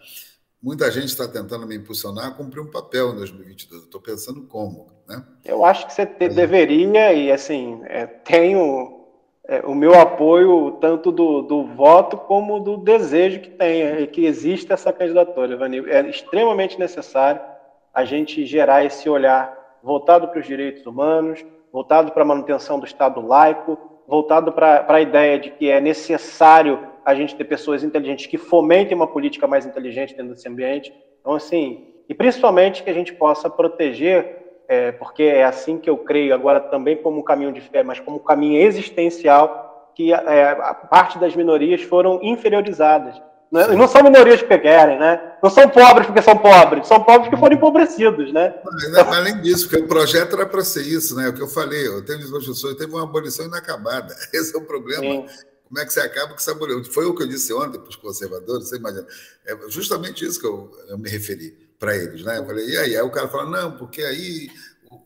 Muita gente está tentando me impulsionar a cumprir um papel em 2022. Eu estou pensando como. Né? Eu acho que você te, deveria, e assim, é, tenho é, o meu apoio tanto do, do, voto como do desejo que tem, que existe essa candidatura, Ivanil. É extremamente necessário a gente gerar esse olhar voltado para os direitos humanos, voltado para a manutenção do Estado laico, voltado para a ideia de que é necessário a gente ter pessoas inteligentes que fomentem uma política mais inteligente dentro desse ambiente. Então, assim, e principalmente que a gente possa proteger é, porque é assim que eu creio agora também como um caminho de fé, mas como um caminho existencial, que é, a parte das minorias foram inferiorizadas. Né? E não são minorias porque querem, né? Não são pobres porque são pobres, são pobres porque foram empobrecidos, né? Mas, além disso, porque o projeto era para ser isso, né? O que eu falei, eu tenho professores, teve uma abolição inacabada. [LAUGHS] Esse é o problema. Sim. Como é que você acaba com essa abolição? Foi o que eu disse ontem para os conservadores, você imagina. É justamente isso que eu, eu me referi para eles, né? Eu falei, e aí? Aí o cara fala, não, porque aí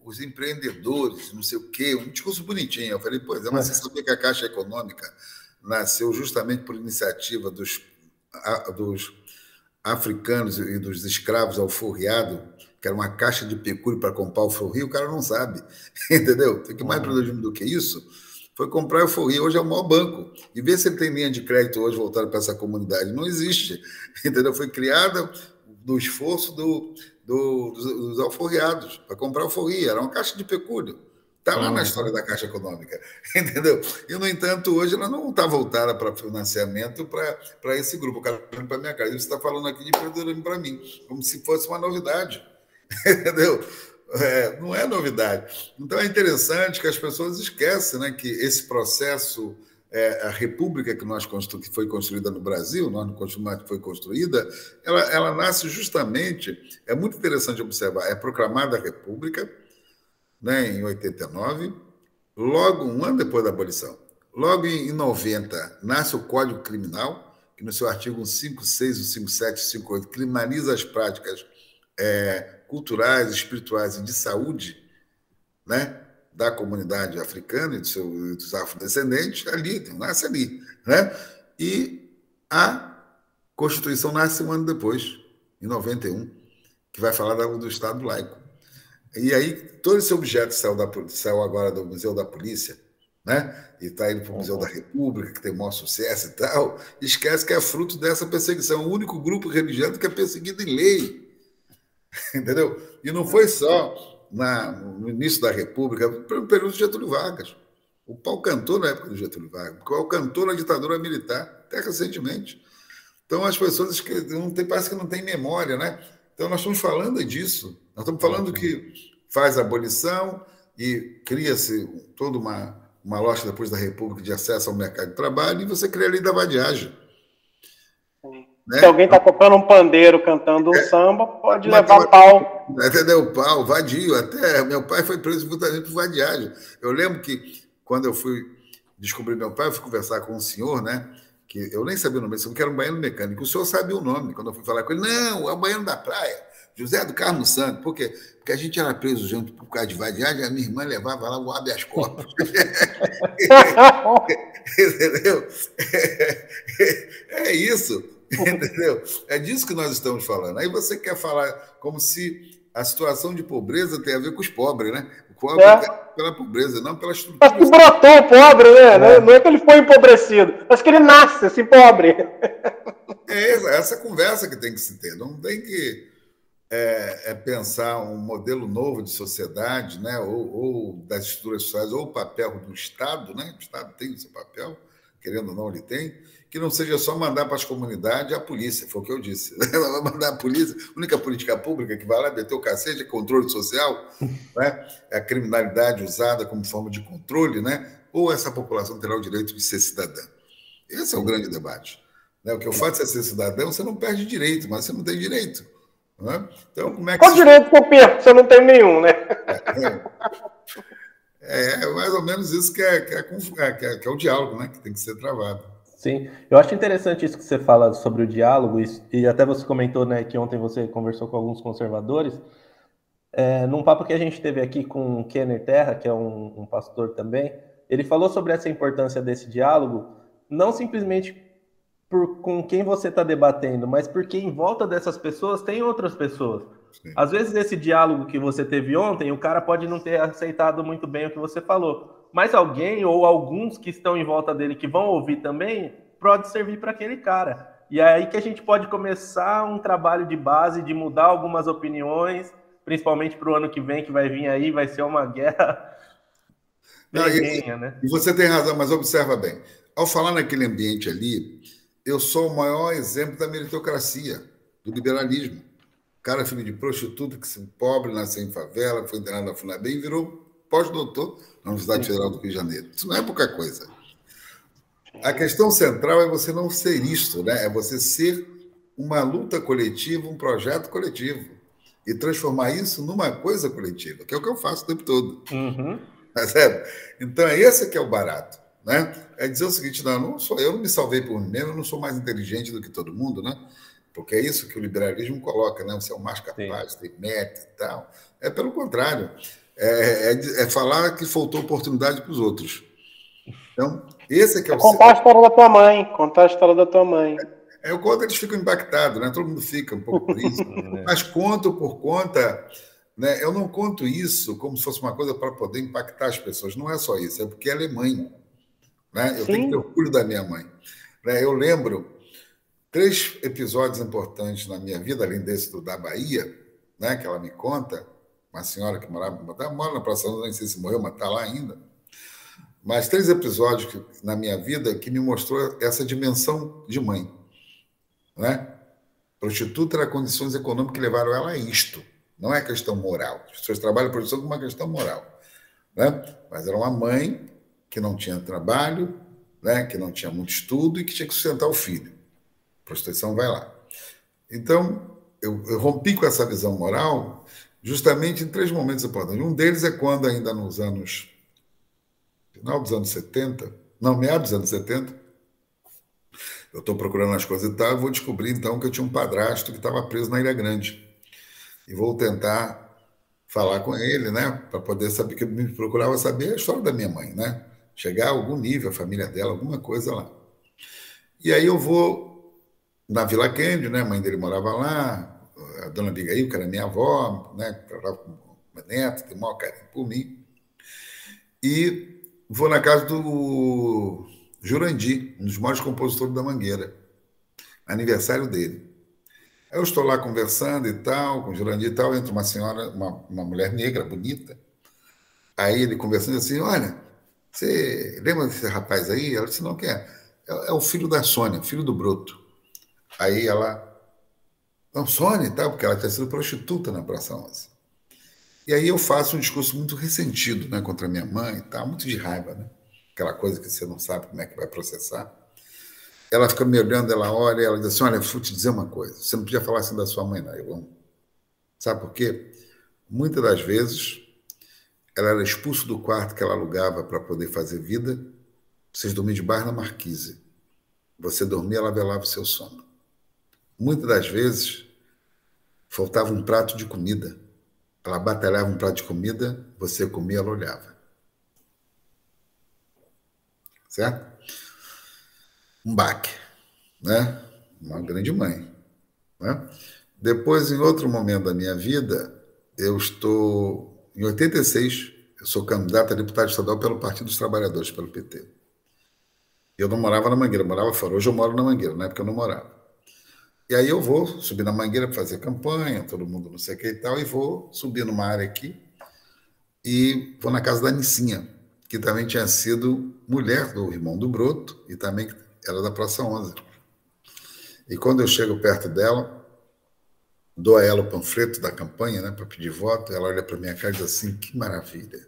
os empreendedores, não sei o quê, um discurso bonitinho. Eu falei, pois é, mas você sabia que a Caixa Econômica nasceu justamente por iniciativa dos, dos africanos e dos escravos alforriados, que era uma caixa de pecúlio para comprar o forrio, o cara não sabe, [LAUGHS] entendeu? Tem que mais produzir do que isso foi comprar o forrio. Hoje é o maior banco. E ver se ele tem linha de crédito hoje voltada para essa comunidade. Não existe, [LAUGHS] entendeu? Foi criada do esforço do, do, dos, dos alforriados para comprar alforria. Era uma caixa de pecúlio. Está lá na história da Caixa Econômica, [LAUGHS] entendeu? E, no entanto, hoje ela não está voltada para financiamento para esse grupo. O cara para minha casa. Você está falando aqui de empreendedorismo para mim, como se fosse uma novidade, [LAUGHS] entendeu? É, não é novidade. Então é interessante que as pessoas esquecem né, que esse processo é, a república que nós constru, que foi construída no Brasil, nós não foi construída, ela, ela nasce justamente, é muito interessante observar, é proclamada a república né, em 89, logo um ano depois da abolição. Logo em 90 nasce o Código Criminal, que no seu artigo 156, 157 58 criminaliza as práticas é, culturais, espirituais e de saúde, né? Da comunidade africana e, do seu, dos afrodescendentes ali, nasce ali. Né? E a Constituição nasce um ano depois, em 91, que vai falar do Estado laico. E aí, todo esse objeto saiu, da, saiu agora do Museu da Polícia, né? e está indo para o Museu da República, que tem maior sucesso e tal, esquece que é fruto dessa perseguição. O único grupo religioso que é perseguido em lei. [LAUGHS] Entendeu? E não foi só na, no início da República, no período de Getúlio Vargas. O pau cantou na época do Getúlio Vargas, o pau cantou na ditadura militar, até recentemente. Então, as pessoas que não tem, parece que não têm memória, né? Então, nós estamos falando disso. Nós estamos falando que faz a abolição e cria-se toda uma, uma loja depois da República de acesso ao mercado de trabalho e você cria a lei da vadiagem. Né? Se alguém está comprando um pandeiro cantando um é, samba, pode levar pau. Entendeu? Pau, vadio. Até meu pai foi preso justamente por vadiagem. Eu lembro que quando eu fui descobrir meu pai, eu fui conversar com um senhor, né? Que eu nem sabia o nome, que era um baiano mecânico. O senhor sabia o nome. Quando eu fui falar com ele, não, é o baiano da praia. José do Carmo Santos. Por quê? Porque a gente era preso junto por causa de vadiagem, a minha irmã levava lá o habeas corpus. [LAUGHS] [LAUGHS] Entendeu? É isso. [LAUGHS] Entendeu? É disso que nós estamos falando. Aí você quer falar como se a situação de pobreza tem a ver com os pobres, né? O pobre é. pela pobreza, não pela estrutura. Acho que brotou o pobre, né? É. Não é que ele foi empobrecido, mas que ele nasce assim, pobre. É essa, essa conversa que tem que se ter. Não tem que é, é pensar um modelo novo de sociedade, né? ou, ou das estruturas sociais, ou o papel do Estado, né? O Estado tem o seu papel, querendo ou não, ele tem que não seja só mandar para as comunidades a polícia, foi o que eu disse. [LAUGHS] Ela vai mandar a polícia, a única política pública que vai lá meter o cacete é controle social, [LAUGHS] né? é a criminalidade usada como forma de controle, né? ou essa população terá o direito de ser cidadã. Esse é o grande debate. Né? O que eu faço é ser cidadão, você não perde direito, mas você não tem direito. Né? Então, como é que. Qual se... direito que eu perco? Você não tem nenhum, né? É, é mais ou menos isso que é, que é, que é, que é o diálogo, né? Que tem que ser travado. Sim, eu acho interessante isso que você fala sobre o diálogo, e até você comentou né, que ontem você conversou com alguns conservadores. É, num papo que a gente teve aqui com o Kenner Terra, que é um, um pastor também, ele falou sobre essa importância desse diálogo, não simplesmente por com quem você está debatendo, mas porque em volta dessas pessoas tem outras pessoas. Sim. Às vezes esse diálogo que você teve ontem, o cara pode não ter aceitado muito bem o que você falou mais alguém ou alguns que estão em volta dele que vão ouvir também, pode servir para aquele cara. E é aí que a gente pode começar um trabalho de base, de mudar algumas opiniões, principalmente para o ano que vem, que vai vir aí, vai ser uma guerra. [LAUGHS] Não, e, né? e você tem razão, mas observa bem. Ao falar naquele ambiente ali, eu sou o maior exemplo da meritocracia, do liberalismo. Cara, filho de prostituta, que se pobre, nasceu em favela, foi internado na FUNABEM e virou pós-doutor na Universidade Federal do Rio de Janeiro. Isso não é pouca coisa. A questão central é você não ser isto, né? É você ser uma luta coletiva, um projeto coletivo. E transformar isso numa coisa coletiva, que é o que eu faço o tempo todo. Uhum. Percebe? Então, é esse que é o barato. Né? É dizer o seguinte: não, não sou, eu não me salvei por mim mesmo, eu não sou mais inteligente do que todo mundo, né? Porque é isso que o liberalismo coloca, né? Você é o mais capaz, Sim. tem meta e tal. É pelo contrário. É, é, é falar que faltou oportunidade para os outros. Então, esse é que é o. Contar a história da tua mãe. Contar a história da tua mãe. É, é o quanto eles ficam impactados, né? Todo mundo fica um pouco por isso. [LAUGHS] É. Mas conto por conta. Né? Eu não conto isso como se fosse uma coisa para poder impactar as pessoas. Não é só isso, é porque ela é mãe. Né? Eu Sim. tenho que ter orgulho da minha mãe. Né? Eu lembro três episódios importantes na minha vida, além desse do da Bahia, né? que ela me conta. Uma senhora que morava, mora na Praça não sei se morreu, mas está lá ainda mas três episódios que, na minha vida que me mostrou essa dimensão de mãe. Né? Prostituta era condições econômicas que levaram ela a isto. Não é questão moral. As pessoas trabalham prostituição como uma questão moral. Né? Mas era uma mãe que não tinha trabalho, né? que não tinha muito estudo e que tinha que sustentar o filho. Prostituição vai lá. Então, eu, eu rompi com essa visão moral justamente em três momentos importantes. Um deles é quando, ainda nos anos final dos anos 70, não, meados dos anos 70, eu estou procurando as coisas e tal, vou descobrir então que eu tinha um padrasto que estava preso na Ilha Grande. E vou tentar falar com ele, né, para poder saber, que me procurava saber a história da minha mãe, né? Chegar a algum nível, a família dela, alguma coisa lá. E aí eu vou na Vila Kennedy, né? A mãe dele morava lá, a dona Abigail, que era minha avó, né? Trabalhava com meu neto, tem maior carinho por mim. E vou na casa do Jurandir, um dos maiores compositores da Mangueira, aniversário dele. Eu estou lá conversando e tal, com o Jurandir e tal, entra uma senhora, uma, uma mulher negra, bonita. Aí ele conversando assim, olha, você lembra desse rapaz aí? Ela disse, não, quem é? É, é o filho da Sônia, filho do Broto. Aí ela, não, Sônia tal, porque ela tinha sido prostituta na Praça 11. E aí eu faço um discurso muito ressentido né, contra minha mãe e tal, muito de raiva, né? Aquela coisa que você não sabe como é que vai processar. Ela fica me olhando, ela olha, ela diz assim: Olha, vou te dizer uma coisa, você não podia falar assim da sua mãe, não. Eu amo. Sabe por quê? Muitas das vezes ela era expulsa do quarto que ela alugava para poder fazer vida. Vocês dormiam de bar na marquise. Você dormia, ela velava o seu sono. Muitas das vezes faltava um prato de comida ela batalhava um prato de comida, você comia, ela olhava. Certo? Um baque, né? Uma grande mãe. Né? Depois, em outro momento da minha vida, eu estou. Em 86, eu sou candidato a deputado estadual pelo Partido dos Trabalhadores, pelo PT. Eu não morava na Mangueira, morava fora. Hoje eu moro na Mangueira, na época eu não morava. E aí eu vou subir na mangueira para fazer campanha, todo mundo não sei o que e tal, e vou subir numa área aqui e vou na casa da Nicinha, que também tinha sido mulher do irmão do Broto e também era da Praça 11. E quando eu chego perto dela, dou a ela o panfleto da campanha, né, para pedir voto, ela olha para minha cara e diz assim: que maravilha.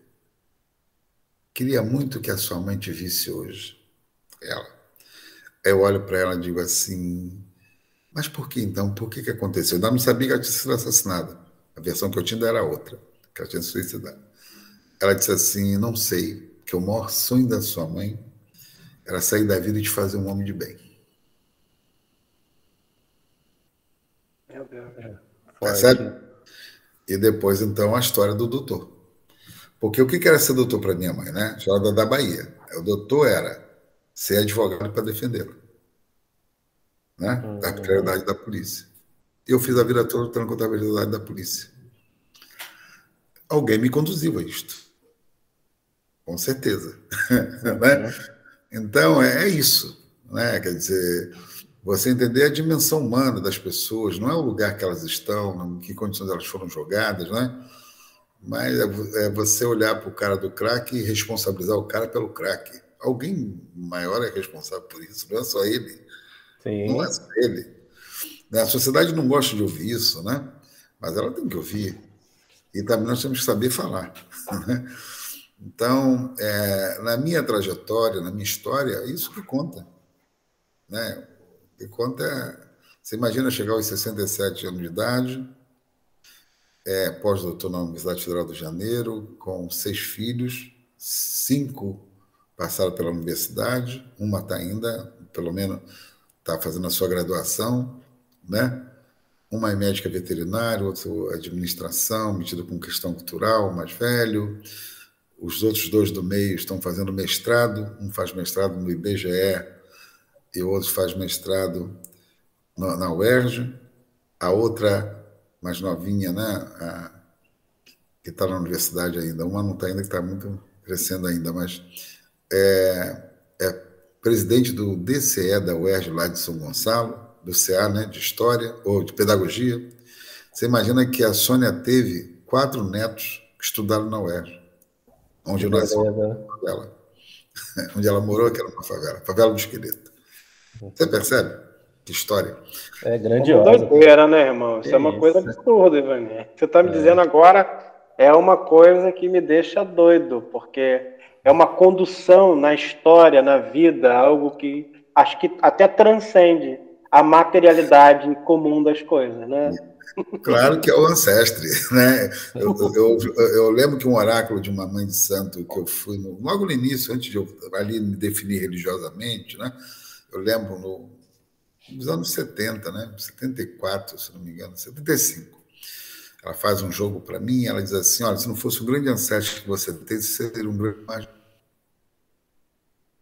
Queria muito que a sua mãe te visse hoje. Ela. Eu olho para ela e digo assim: mas por que então? Por que, que aconteceu? Eu não sabia que ela tinha sido assassinada. A versão que eu tinha era outra, que ela tinha se suicidado. Ela disse assim: Não sei, que o maior sonho da sua mãe era sair da vida e te fazer um homem de bem. Meu Deus. É, Percebe? E depois, então, a história do doutor. Porque o que era ser doutor para minha mãe, né? História da Bahia. O doutor era ser advogado para defendê-la né? Uhum. da arbitrariedade da polícia. Eu fiz a vida toda lutando contra a arbitrariedade da polícia. Alguém me conduziu a isto. Com certeza. [LAUGHS] né? Então, é, é isso. Né? Quer dizer, você entender a dimensão humana das pessoas, não é o lugar que elas estão, em que condições elas foram jogadas, né? mas é, é você olhar para o cara do crack e responsabilizar o cara pelo crack. Alguém maior é responsável por isso, não é só ele. Sim. Não é só ele. A sociedade não gosta de ouvir isso, né? mas ela tem que ouvir. E também nós temos que saber falar. [LAUGHS] Né? Então, é, na minha trajetória, na minha história, isso que conta. Né? O que conta é. Você imagina chegar aos 67 anos de idade, é, pós-doutor na Universidade Federal do Janeiro, com seis filhos, cinco passaram pela universidade, uma está ainda, pelo menos, está fazendo a sua graduação, né? Uma é médica veterinária, outro administração, metido com questão cultural, mais velho. Os outros dois do meio estão fazendo mestrado, um faz mestrado no IBGE e o outro faz mestrado na UERJ. A outra, mais novinha, né? A, que está na universidade ainda, uma não está ainda, que está muito crescendo ainda, mas é, é presidente do DCE da UERJ lá de São Gonçalo, do CA, né, de História, ou de Pedagogia. Você imagina que a Sônia teve quatro netos que estudaram na UERJ, onde eu nasci, favela. [LAUGHS] onde ela morou, que era uma favela, favela do esqueleto. Você percebe? Que história. É grandiosa. Doideira, né, irmão? Isso é, é uma isso. coisa absurda, Ivani. Você está me é. dizendo agora é uma coisa que me deixa doido, porque é uma condução na história, na vida, algo que acho que até transcende a materialidade comum das coisas, né? [LAUGHS] Claro que é o ancestre, né? Eu, eu, eu, lembro que um oráculo de uma mãe de santo que eu fui no, logo no início, antes de eu ali me definir religiosamente, né? Eu lembro no, nos anos 70, né? 74, se não me engano, 75. Ela faz um jogo para mim, ela diz assim: olha, se não fosse o grande ancestro que você tem, você seria um grande mágico.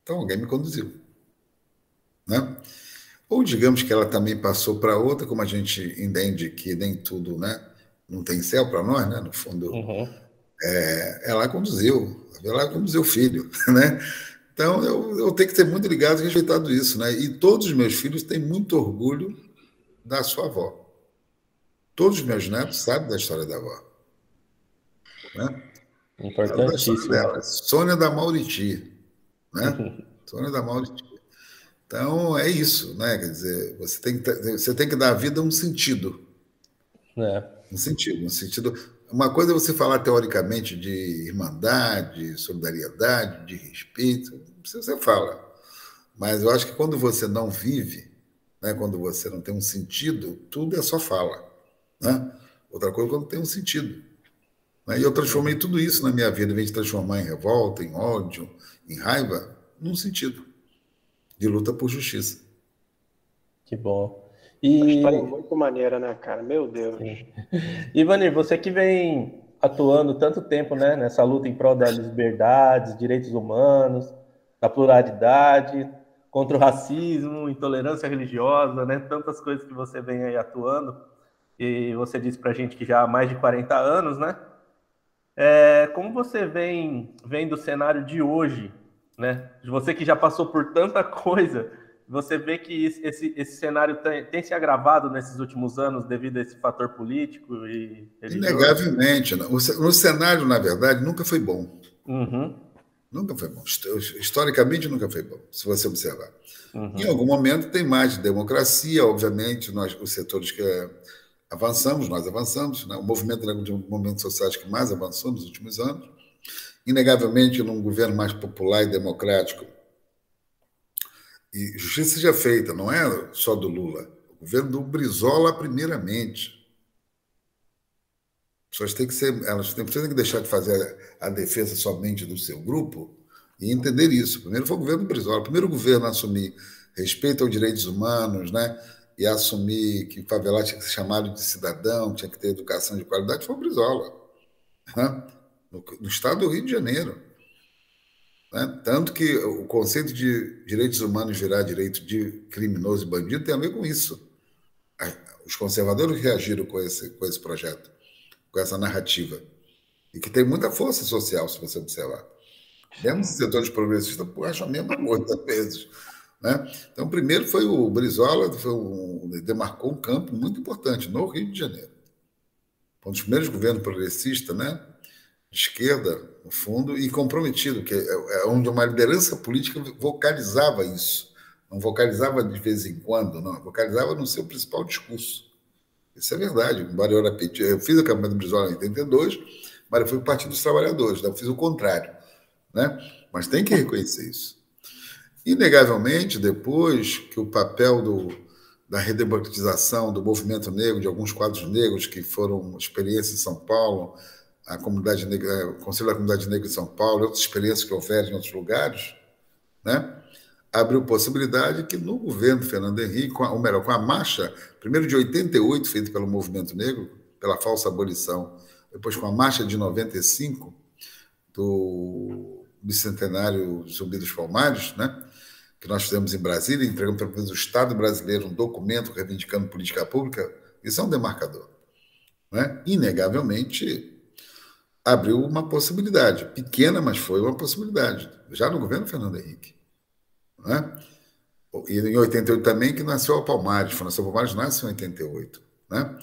Então alguém me conduziu, né? Ou digamos que ela também passou para outra, como a gente entende que nem tudo, né? Não tem céu para nós, né? No fundo, uhum. é, ela conduziu, ela conduziu o filho, [LAUGHS] né? Então eu, eu tenho que ter muito ligado e respeitado isso, né? E todos os meus filhos têm muito orgulho da sua avó. Todos os meus netos sabem da história da avó. Né? Importantíssimo. Dela, Sônia da Mauriti, né? [LAUGHS] Sônia da Mauriti. Então, é isso, né? Quer dizer, você tem que, você tem que dar à vida um sentido. É. Um sentido, um sentido. Uma coisa é você falar teoricamente de irmandade, solidariedade, de respeito, você fala. Mas eu acho que quando você não vive, né, quando você não tem um sentido, tudo é só fala. Né? Outra coisa é quando tem um sentido. Né? E eu transformei tudo isso na minha vida, em vez de transformar em revolta, em ódio, em raiva, num sentido de luta por justiça. Que bom. E... Uma história muito maneira, né, cara? Meu Deus. [LAUGHS] Ivani, você que vem atuando tanto tempo né, nessa luta em prol das liberdades, direitos humanos, da pluralidade, contra o racismo, intolerância religiosa, né, tantas coisas que você vem aí atuando, e você disse para a gente que já há mais de 40 anos, né? É, como você vem, vem do cenário de hoje, né? Você que já passou por tanta coisa, você vê que esse, esse cenário tem, tem, se agravado nesses últimos anos devido a esse fator político e religioso? Inegavelmente. O, o cenário, na verdade, nunca foi bom. Uhum. Nunca foi bom. Historicamente, nunca foi bom, se você observar. Uhum. Em algum momento tem mais de democracia, obviamente, nós, os setores que avançamos, nós avançamos, né? o movimento é um dos movimentos sociais que mais avançou nos últimos anos inegavelmente num governo mais popular e democrático. E justiça seja feita, não é só do Lula, o governo do Brizola primeiramente. As pessoas têm que ser, elas têm, têm que deixar de fazer a defesa somente do seu grupo e entender isso. Primeiro foi o governo do Brizola, o primeiro governo a assumir respeito aos direitos humanos, né? E assumir que favelado tinha que ser chamado de cidadão, tinha que ter educação de qualidade, foi o Brizola. Né? no, estado do Rio de Janeiro. Né? Tanto que o conceito de direitos humanos virar direito de criminoso e bandido tem a ver com isso. Os conservadores reagiram com esse, com esse projeto, com essa narrativa, e que tem muita força social, se você observar. Mesmo setores progressistas acham a mesma coisa, às vezes. Né? Então, primeiro foi o Brizola, foi um, demarcou um campo muito importante no Rio de Janeiro. Um dos primeiros governos progressistas, né? de esquerda, no fundo, e comprometido, que é, é onde uma liderança política vocalizava isso. Não vocalizava de vez em quando, não, vocalizava no seu principal discurso. Isso é verdade. Eu, repeti, eu fiz a campanha do Brizola em 82, mas eu fui o Partido dos Trabalhadores, né? eu fiz o contrário. Né? Mas tem que reconhecer isso. Inegavelmente, depois que o papel do, da redemocratização do movimento negro, de alguns quadros negros que foram experiências em São Paulo, a comunidade negra, o Conselho da Comunidade Negra em São Paulo, outras experiências que houveram em outros lugares, né? abriu possibilidade que no governo Fernando Henrique, com a, ou melhor, com a marcha, primeiro de 88, feita pelo movimento negro, pela falsa abolição, depois com a marcha de 95, do bicentenário Zumbi dos Palmares, né? que nós fizemos em Brasília, entregamos para o Estado brasileiro um documento reivindicando política pública, isso é um demarcador. Né? Inegavelmente, abriu uma possibilidade, pequena, mas foi uma possibilidade, já no governo Fernando Henrique. Né? E em 88 também, que nasceu a Palmares, Fundação Palmares nasce em 88. Né?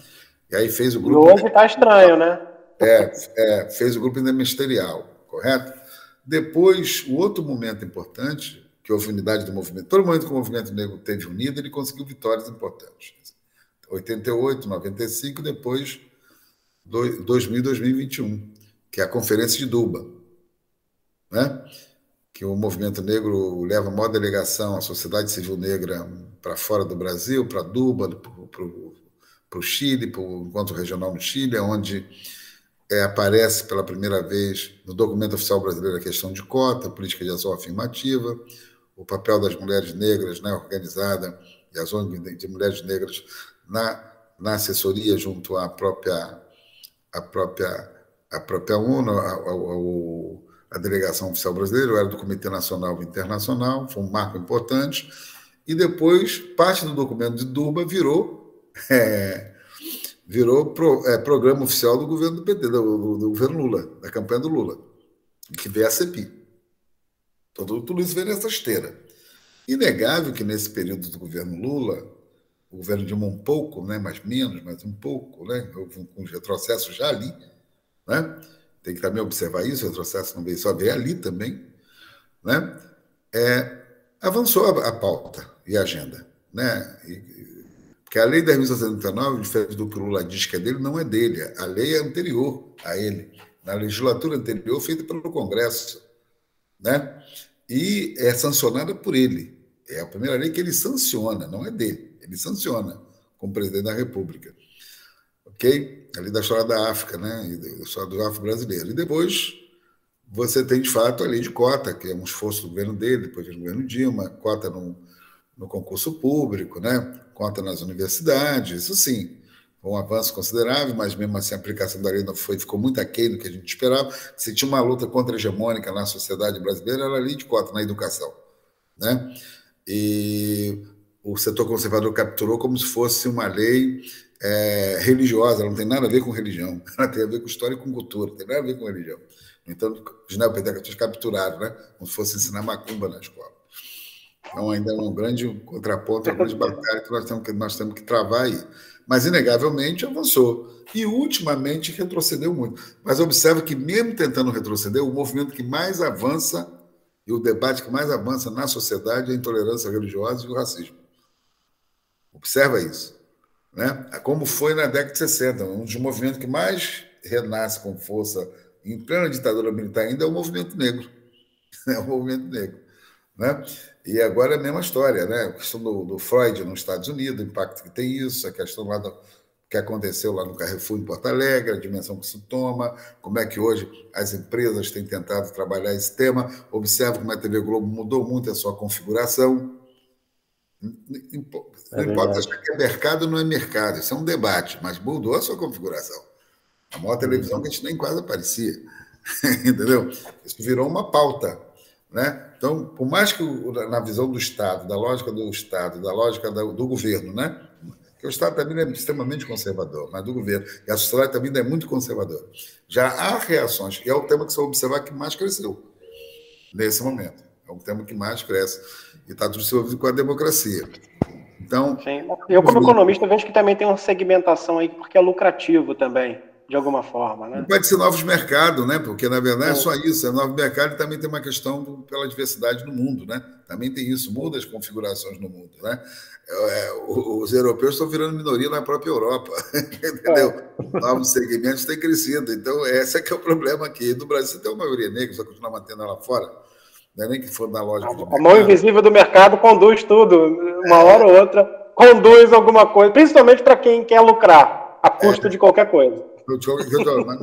E aí fez o grupo. E hoje está estranho, né? É, é, fez o grupo ministerial, correto? Depois, o outro momento importante, que houve unidade do movimento, todo momento que o movimento negro teve unido, ele conseguiu vitórias importantes. 88, 95, depois 2000 2021 que é a Conferência de Duba, né? que o movimento negro leva a maior delegação, a sociedade civil negra, para fora do Brasil, para Duba, para o Chile, para o encontro regional no Chile, onde é, aparece pela primeira vez no documento oficial brasileiro a questão de cota, política de ação afirmativa, o papel das mulheres negras né, organizada e as ONGs de mulheres negras na, na assessoria junto à própria, à própria a própria ONU, a, a, a, delegação oficial brasileira, era do Comitê Nacional e Internacional, foi um marco importante, e depois parte do documento de Duba virou [LAUGHS] é, virou pro, é, programa oficial do governo do PT, do, do, do, governo Lula, da campanha do Lula, que veio a CEPI. Tudo, tudo isso veio nessa esteira. Inegável que nesse período do governo Lula, o governo Dilma um pouco, né, mais menos, mas um pouco, né, com um retrocesso já ali, né? Tem que também observar isso, o retrocesso não veio só, veio ali também. Né? É, avançou a, a, pauta e a agenda. Né? E, porque a lei 10.639, diferente do que o Lula diz que é dele, não é dele. A lei é anterior a ele, na legislatura anterior, feita pelo Congresso. Né? E é sancionada por ele. É a primeira lei que ele sanciona, não é dele. Ele sanciona como presidente da República ok? Ali da história da África, né? História do afro-brasileiro. E depois você tem, de fato, a lei de cota, que é um esforço do governo dele, depois do governo Dilma, cota no, no concurso público, né? cota nas universidades, isso sim, foi um avanço considerável, mas mesmo assim a aplicação da lei não foi, ficou muito aquém do que a gente esperava. Se tinha uma luta contra-hegemônica na sociedade brasileira, era a lei de cota na educação. Né? E o setor conservador capturou como se fosse uma lei é, religiosa, ela não tem nada a ver com religião, [LAUGHS] ela tem a ver com história e com cultura, não tem nada a ver com religião. Então, os neopentecostais capturaram, né? como se fosse ensinar macumba na escola. Então, ainda é um grande contraponto, uma grande batalha que nós temos que, nós temos que travar aí. Mas, inegavelmente, avançou. E, ultimamente, retrocedeu muito. Mas observe que, mesmo tentando retroceder, o movimento que mais avança e o debate que mais avança na sociedade é a intolerância religiosa e o racismo. Observa isso né? como foi na década de 60, um dos movimentos que mais renasce com força em plena ditadura militar ainda é o movimento negro. [LAUGHS] É o movimento negro. Né? E agora é a mesma história, né? A questão do, do Freud nos Estados Unidos, o impacto que tem isso, a questão lá do que aconteceu lá no Carrefour em Porto Alegre, a dimensão que se toma, como é que hoje as empresas têm tentado trabalhar esse tema. Observe como a TV Globo mudou muito a sua configuração. Não é importa achar que é mercado ou não é mercado, isso é um debate, mas mudou a sua configuração. A maior televisão que a gente nem quase aparecia. [LAUGHS] Entendeu? Isso virou uma pauta. Né? Então, por mais que na visão do Estado, da lógica do Estado, da lógica do governo, né? que o Estado também é extremamente conservador, mas do governo, e a sociedade também é muito conservadora. Já há reações, e é o tema que você vai observar que mais cresceu. nesse momento. É o tema que mais cresce. E está tudo envolvido com a democracia. Então. Sim. Eu, como economista, vejo que também tem uma segmentação aí, porque é lucrativo também de alguma forma. Né? Pode ser novos mercados, né? porque na verdade é só isso, é novo mercado e também tem uma questão do, pela diversidade no mundo. Né? Também tem isso, muda as configurações no mundo. Né? É, é os europeus estão virando minoria na própria Europa, [LAUGHS] entendeu? É. Novos segmentos têm crescido. Então, esse é que é o problema aqui. No Brasil, tem uma maioria negra, você vai continuar mantendo ela fora. Não é nem que for na lógica A mão invisível do mercado conduz tudo. Uma hora ou outra, conduz alguma coisa, principalmente para quem quer lucrar, a custo é. de qualquer coisa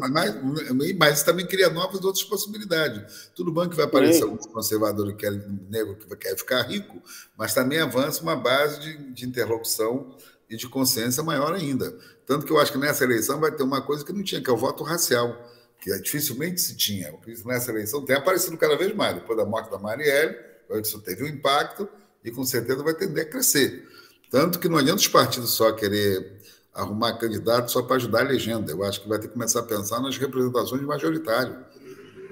mas, mas, mas, também cria novas outras possibilidades. Tudo bem que vai aparecer um conservador que quer, negro que quer ficar rico, mas também avança uma base de, de interlocução e de consciência maior ainda. Tanto que eu acho que nessa eleição vai ter uma coisa que não tinha, que é o voto racial, que dificilmente se tinha. Nessa eleição tem aparecido cada vez mais. Depois da morte da Marielle, isso teve um impacto e com certeza vai tender a crescer. Tanto que não adianta os partidos só querer arrumar candidato só para ajudar a legenda. Eu acho que vai ter que começar a pensar nas representações majoritárias.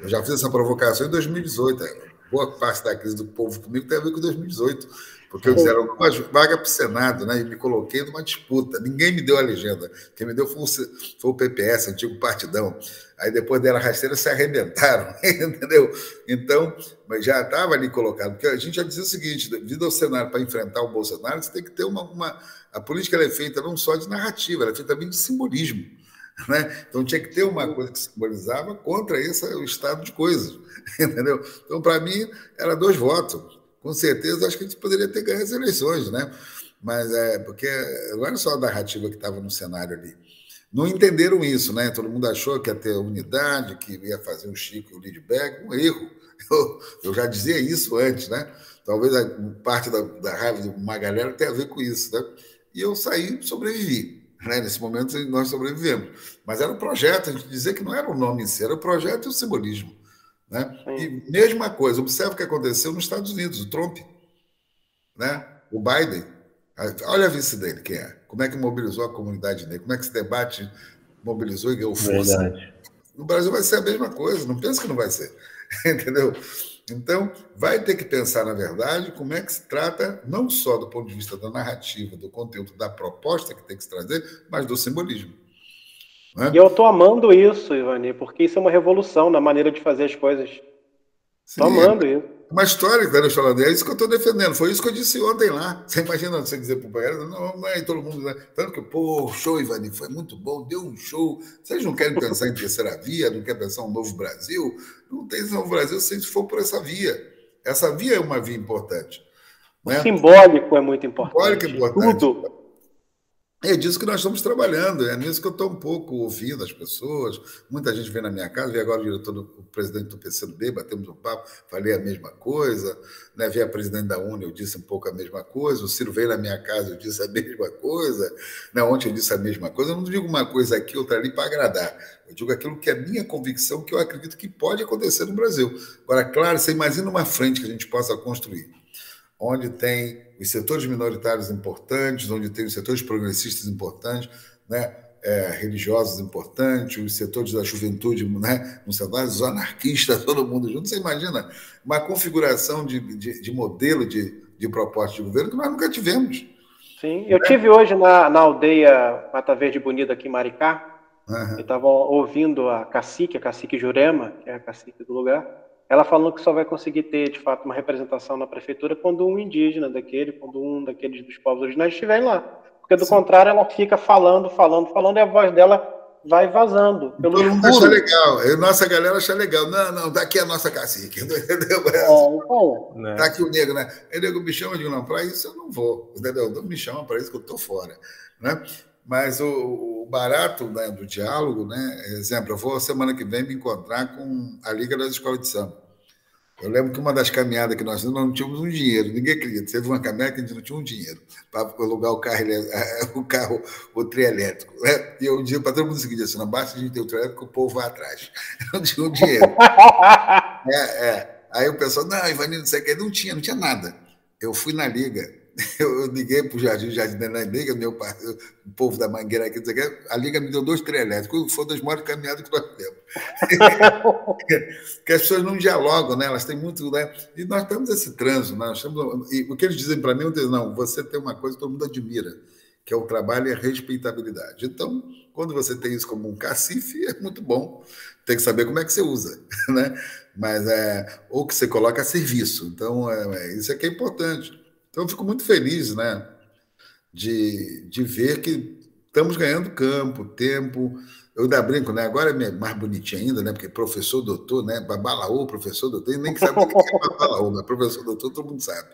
Eu já fiz essa provocação em 2018. Boa parte da crise do povo comigo tem a ver com 2018, porque eu disseram uma vaga para o Senado, né? E me coloquei numa disputa. Ninguém me deu a legenda. Quem me deu foi o, foi o PPS, antigo partidão. Aí depois dela rasteira se arrebentaram, [LAUGHS] entendeu? Então, mas já estava ali colocado. Porque a gente já dizia o seguinte: devido ao cenário para enfrentar o Bolsonaro, você tem que ter uma, uma a política é feita não só de narrativa, ela é feita também de simbolismo. Né? Então tinha que ter uma coisa que simbolizava contra esse o estado de coisas. [LAUGHS] Entendeu? Então, para mim, era dois votos. Com certeza, acho que a gente poderia ter ganho as eleições, né? Mas é porque não era só a narrativa que estava no cenário ali. Não entenderam isso, né? Todo mundo achou que ia ter unidade, que ia fazer o Chico e o Lidberg. Um erro. [LAUGHS] Eu, eu já dizia isso antes, né? Talvez a, parte da, da raiva de uma galera tenha a ver com isso, né? e eu saí sobrevivi. Né? Nesse momento nós sobrevivemos. Mas era um projeto, a gente dizia que não era o nome em si, era o projeto e o simbolismo. Né? E mesma coisa, observe o que aconteceu nos Estados Unidos, o Trump, né? o Biden. Olha a vice dele, quem é? Como é que mobilizou a comunidade negra? Como é que esse debate mobilizou e ganhou força? Verdade. No Brasil vai ser a mesma coisa, não pensa que não vai ser. [LAUGHS] Entendeu? Então, vai ter que pensar, na verdade, como é que se trata, não só do ponto de vista da narrativa, do conteúdo, da proposta que tem que se trazer, mas do simbolismo. Né? E eu estou amando isso, Ivani, porque isso é uma revolução na maneira de fazer as coisas. Estou amando isso uma história que falando. É isso que eu estou defendendo. Foi isso que eu disse ontem lá. Você imagina você dizer para o pai, não, não é todo mundo. Né? Tanto que, pô, show, Ivani, foi muito bom, deu um show. Vocês não querem pensar em terceira via, não querem pensar em um novo Brasil? Não tem esse novo Brasil se a gente for por essa via. Essa via é uma via importante. Né? O simbólico é muito importante. Simbólico é importante. Tudo. É disso que nós estamos trabalhando, é nisso que eu estou um pouco ouvindo as pessoas. Muita gente vem na minha casa, vi agora o diretor, do, o presidente do PCdoB, batemos um papo, falei a mesma coisa. Né? A presidente da UNE, eu disse um pouco a mesma coisa. O Ciro veio na minha casa, eu disse a mesma coisa. Né? Ontem eu disse a mesma coisa. Eu não digo uma coisa aqui, outra ali para agradar. Eu digo aquilo que é minha convicção, que eu acredito que pode acontecer no Brasil. Agora, claro, você imagina uma frente que a gente possa construir onde tem os setores minoritários importantes, onde tem os setores progressistas importantes, né? É, religiosos importantes, os setores da juventude, né? no cenário, os anarquistas, [LAUGHS] todo mundo junto. Você imagina uma configuração de, de, de modelo de, de proposta de governo que nós nunca tivemos. Sim, eu né? tive hoje na, na aldeia Mata Verde Bonita, aqui em Maricá, uhum. eu estava ouvindo a cacique, a cacique Jurema, que é a cacique do lugar, ela falou que só vai conseguir ter, de fato, uma representação na prefeitura quando um indígena daquele, quando um daqueles dos povos originários estiver lá. Porque, do Sim. contrário, ela fica falando, falando, falando, e a voz dela vai vazando. Pelo Todo mundo acha legal. Nossa galera acha legal. Não, não, daqui é a nossa cacique. [LAUGHS] Entendeu? É, então, né? tá aqui o negro, né? O nego me chama de não, para isso eu não vou. Entendeu? Não me chama para isso que eu estou fora. Né? Mas o, o barato né, do diálogo, né? Exemplo, eu vou semana que vem me encontrar com a Liga das Escolas de Samba. Eu lembro que uma das caminhadas que nós não tínhamos um dinheiro, ninguém acredita. Teve uma caminhada que a gente não tinha um dinheiro para alugar o carro, [LAUGHS] o carro, o trio elétrico. Né? E eu dizia para todo mundo o seguinte: assim, não basta a gente ter o trio elétrico, o povo vai atrás. [LAUGHS] Não tinha um dinheiro. [LAUGHS] é, é. Aí o pessoal, não, Ivanino, não sei o que, não tinha, não tinha nada. Eu fui na liga eu, eu liguei para o Jardim, o Jardim da Liga, meu o povo da Mangueira aqui, a Liga me deu dois trem elétricos, foi das maiores caminhadas que nós temos. [LAUGHS] que as pessoas não dialogam, né? elas têm muito. Né? E nós temos esse trânsito, né? nós estamos, e o que eles dizem para mim, eu digo, não, você tem uma coisa que todo mundo admira, que é o trabalho e a respeitabilidade. Então, quando você tem isso como um cacife, é muito bom. Tem que saber como é que você usa, [LAUGHS] né? Mas é ou que você coloca a serviço. Então, é, é isso é que é importante. Então, eu fico muito feliz, né, de, de ver que estamos ganhando campo, tempo. Eu ainda brinco, né? Agora é mais bonitinho ainda, né? Porque professor, doutor, né? Babalaô, professor, doutor, nem sabe o que é babalaô, mas professor, doutor, todo mundo sabe.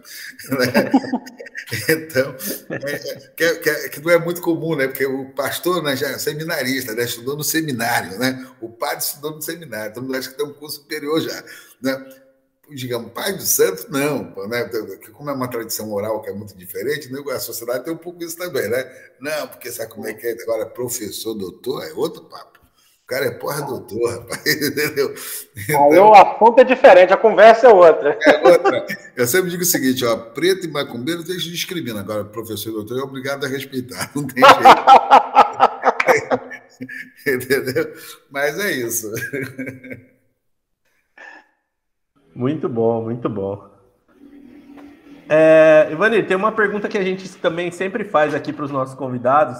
[LAUGHS] Né? Então, é, é, que, que, que, não é muito comum, né? Porque o pastor né, já é seminarista, né? Estudou no seminário, né? O padre estudou no seminário, mundo acha que tem um curso superior já, né? Digamos, pai do santo, não, né? Como é uma tradição oral que é muito diferente, né? a sociedade tem um pouco isso também, né? Não, porque sabe como é que é? Agora, professor, doutor, é outro papo. O cara é porra doutor, rapaz, [LAUGHS] entendeu? Então, Aí o assunto é diferente, a conversa é outra. É outra. Eu sempre digo o seguinte, ó, preto e macumbeiro deixa de discriminar. Agora, professor e doutor é obrigado a respeitar, não tem jeito. [LAUGHS] entendeu? Mas é isso. Muito bom, muito bom. É, Ivani, tem uma pergunta que a gente também sempre faz aqui para os nossos convidados,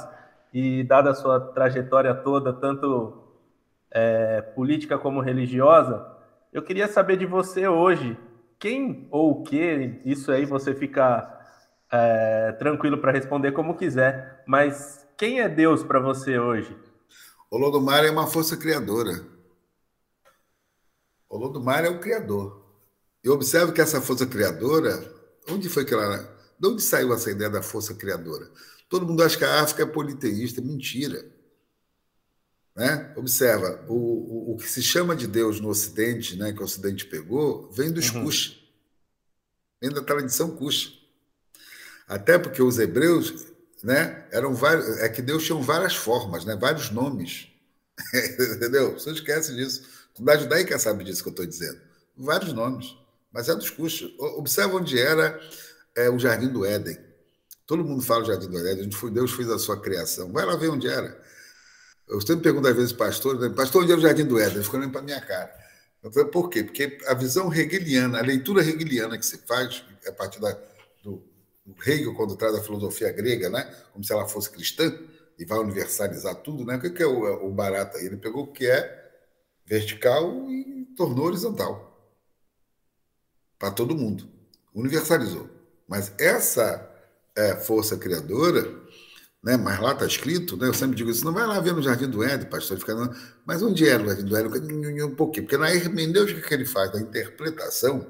e dada a sua trajetória toda, tanto é, política como religiosa, eu queria saber de você hoje, quem ou o que, isso aí você fica é, tranquilo para responder como quiser, mas quem é Deus para você hoje? O Lodomar é uma força criadora. O Lodomar é o criador. Eu observo que essa força criadora, onde foi que ela. De onde saiu essa ideia da força criadora? Todo mundo acha que a África é politeísta, mentira. Né? Observa, o, o, o, que se chama de Deus no Ocidente, né, que o Ocidente pegou, vem dos uhum. Cush, vem da tradição Cush. Até porque os hebreus né, eram vários, é que Deus tinha várias formas, né, vários nomes. [LAUGHS] Entendeu? Você esquece disso. Da judaica sabe disso que eu estou dizendo. Vários nomes mas é dos custos. Observa onde era é, o Jardim do Éden. Todo mundo fala o Jardim do Éden, Deus fez a sua criação. Vai lá ver onde era. Eu sempre pergunto às vezes, pastor, né, pastor, onde era o Jardim do Éden? Ficou olhando para minha cara. Por quê? Porque a visão hegeliana, a leitura hegeliana que se faz, a partir da, do, Hegel, quando traz a filosofia grega, né? como se ela fosse cristã, e vai universalizar tudo, né? o que é o, o barato aí? Ele pegou o que é vertical e tornou horizontal para todo mundo. Universalizou. Mas essa é, força criadora, né, mas lá está escrito, né, eu sempre digo isso, não vai lá ver no Jardim do Éden, pastor, fica, não, mas onde era o Jardim do Éden? Um pouquinho, porque na hermenêutica que ele faz, da interpretação,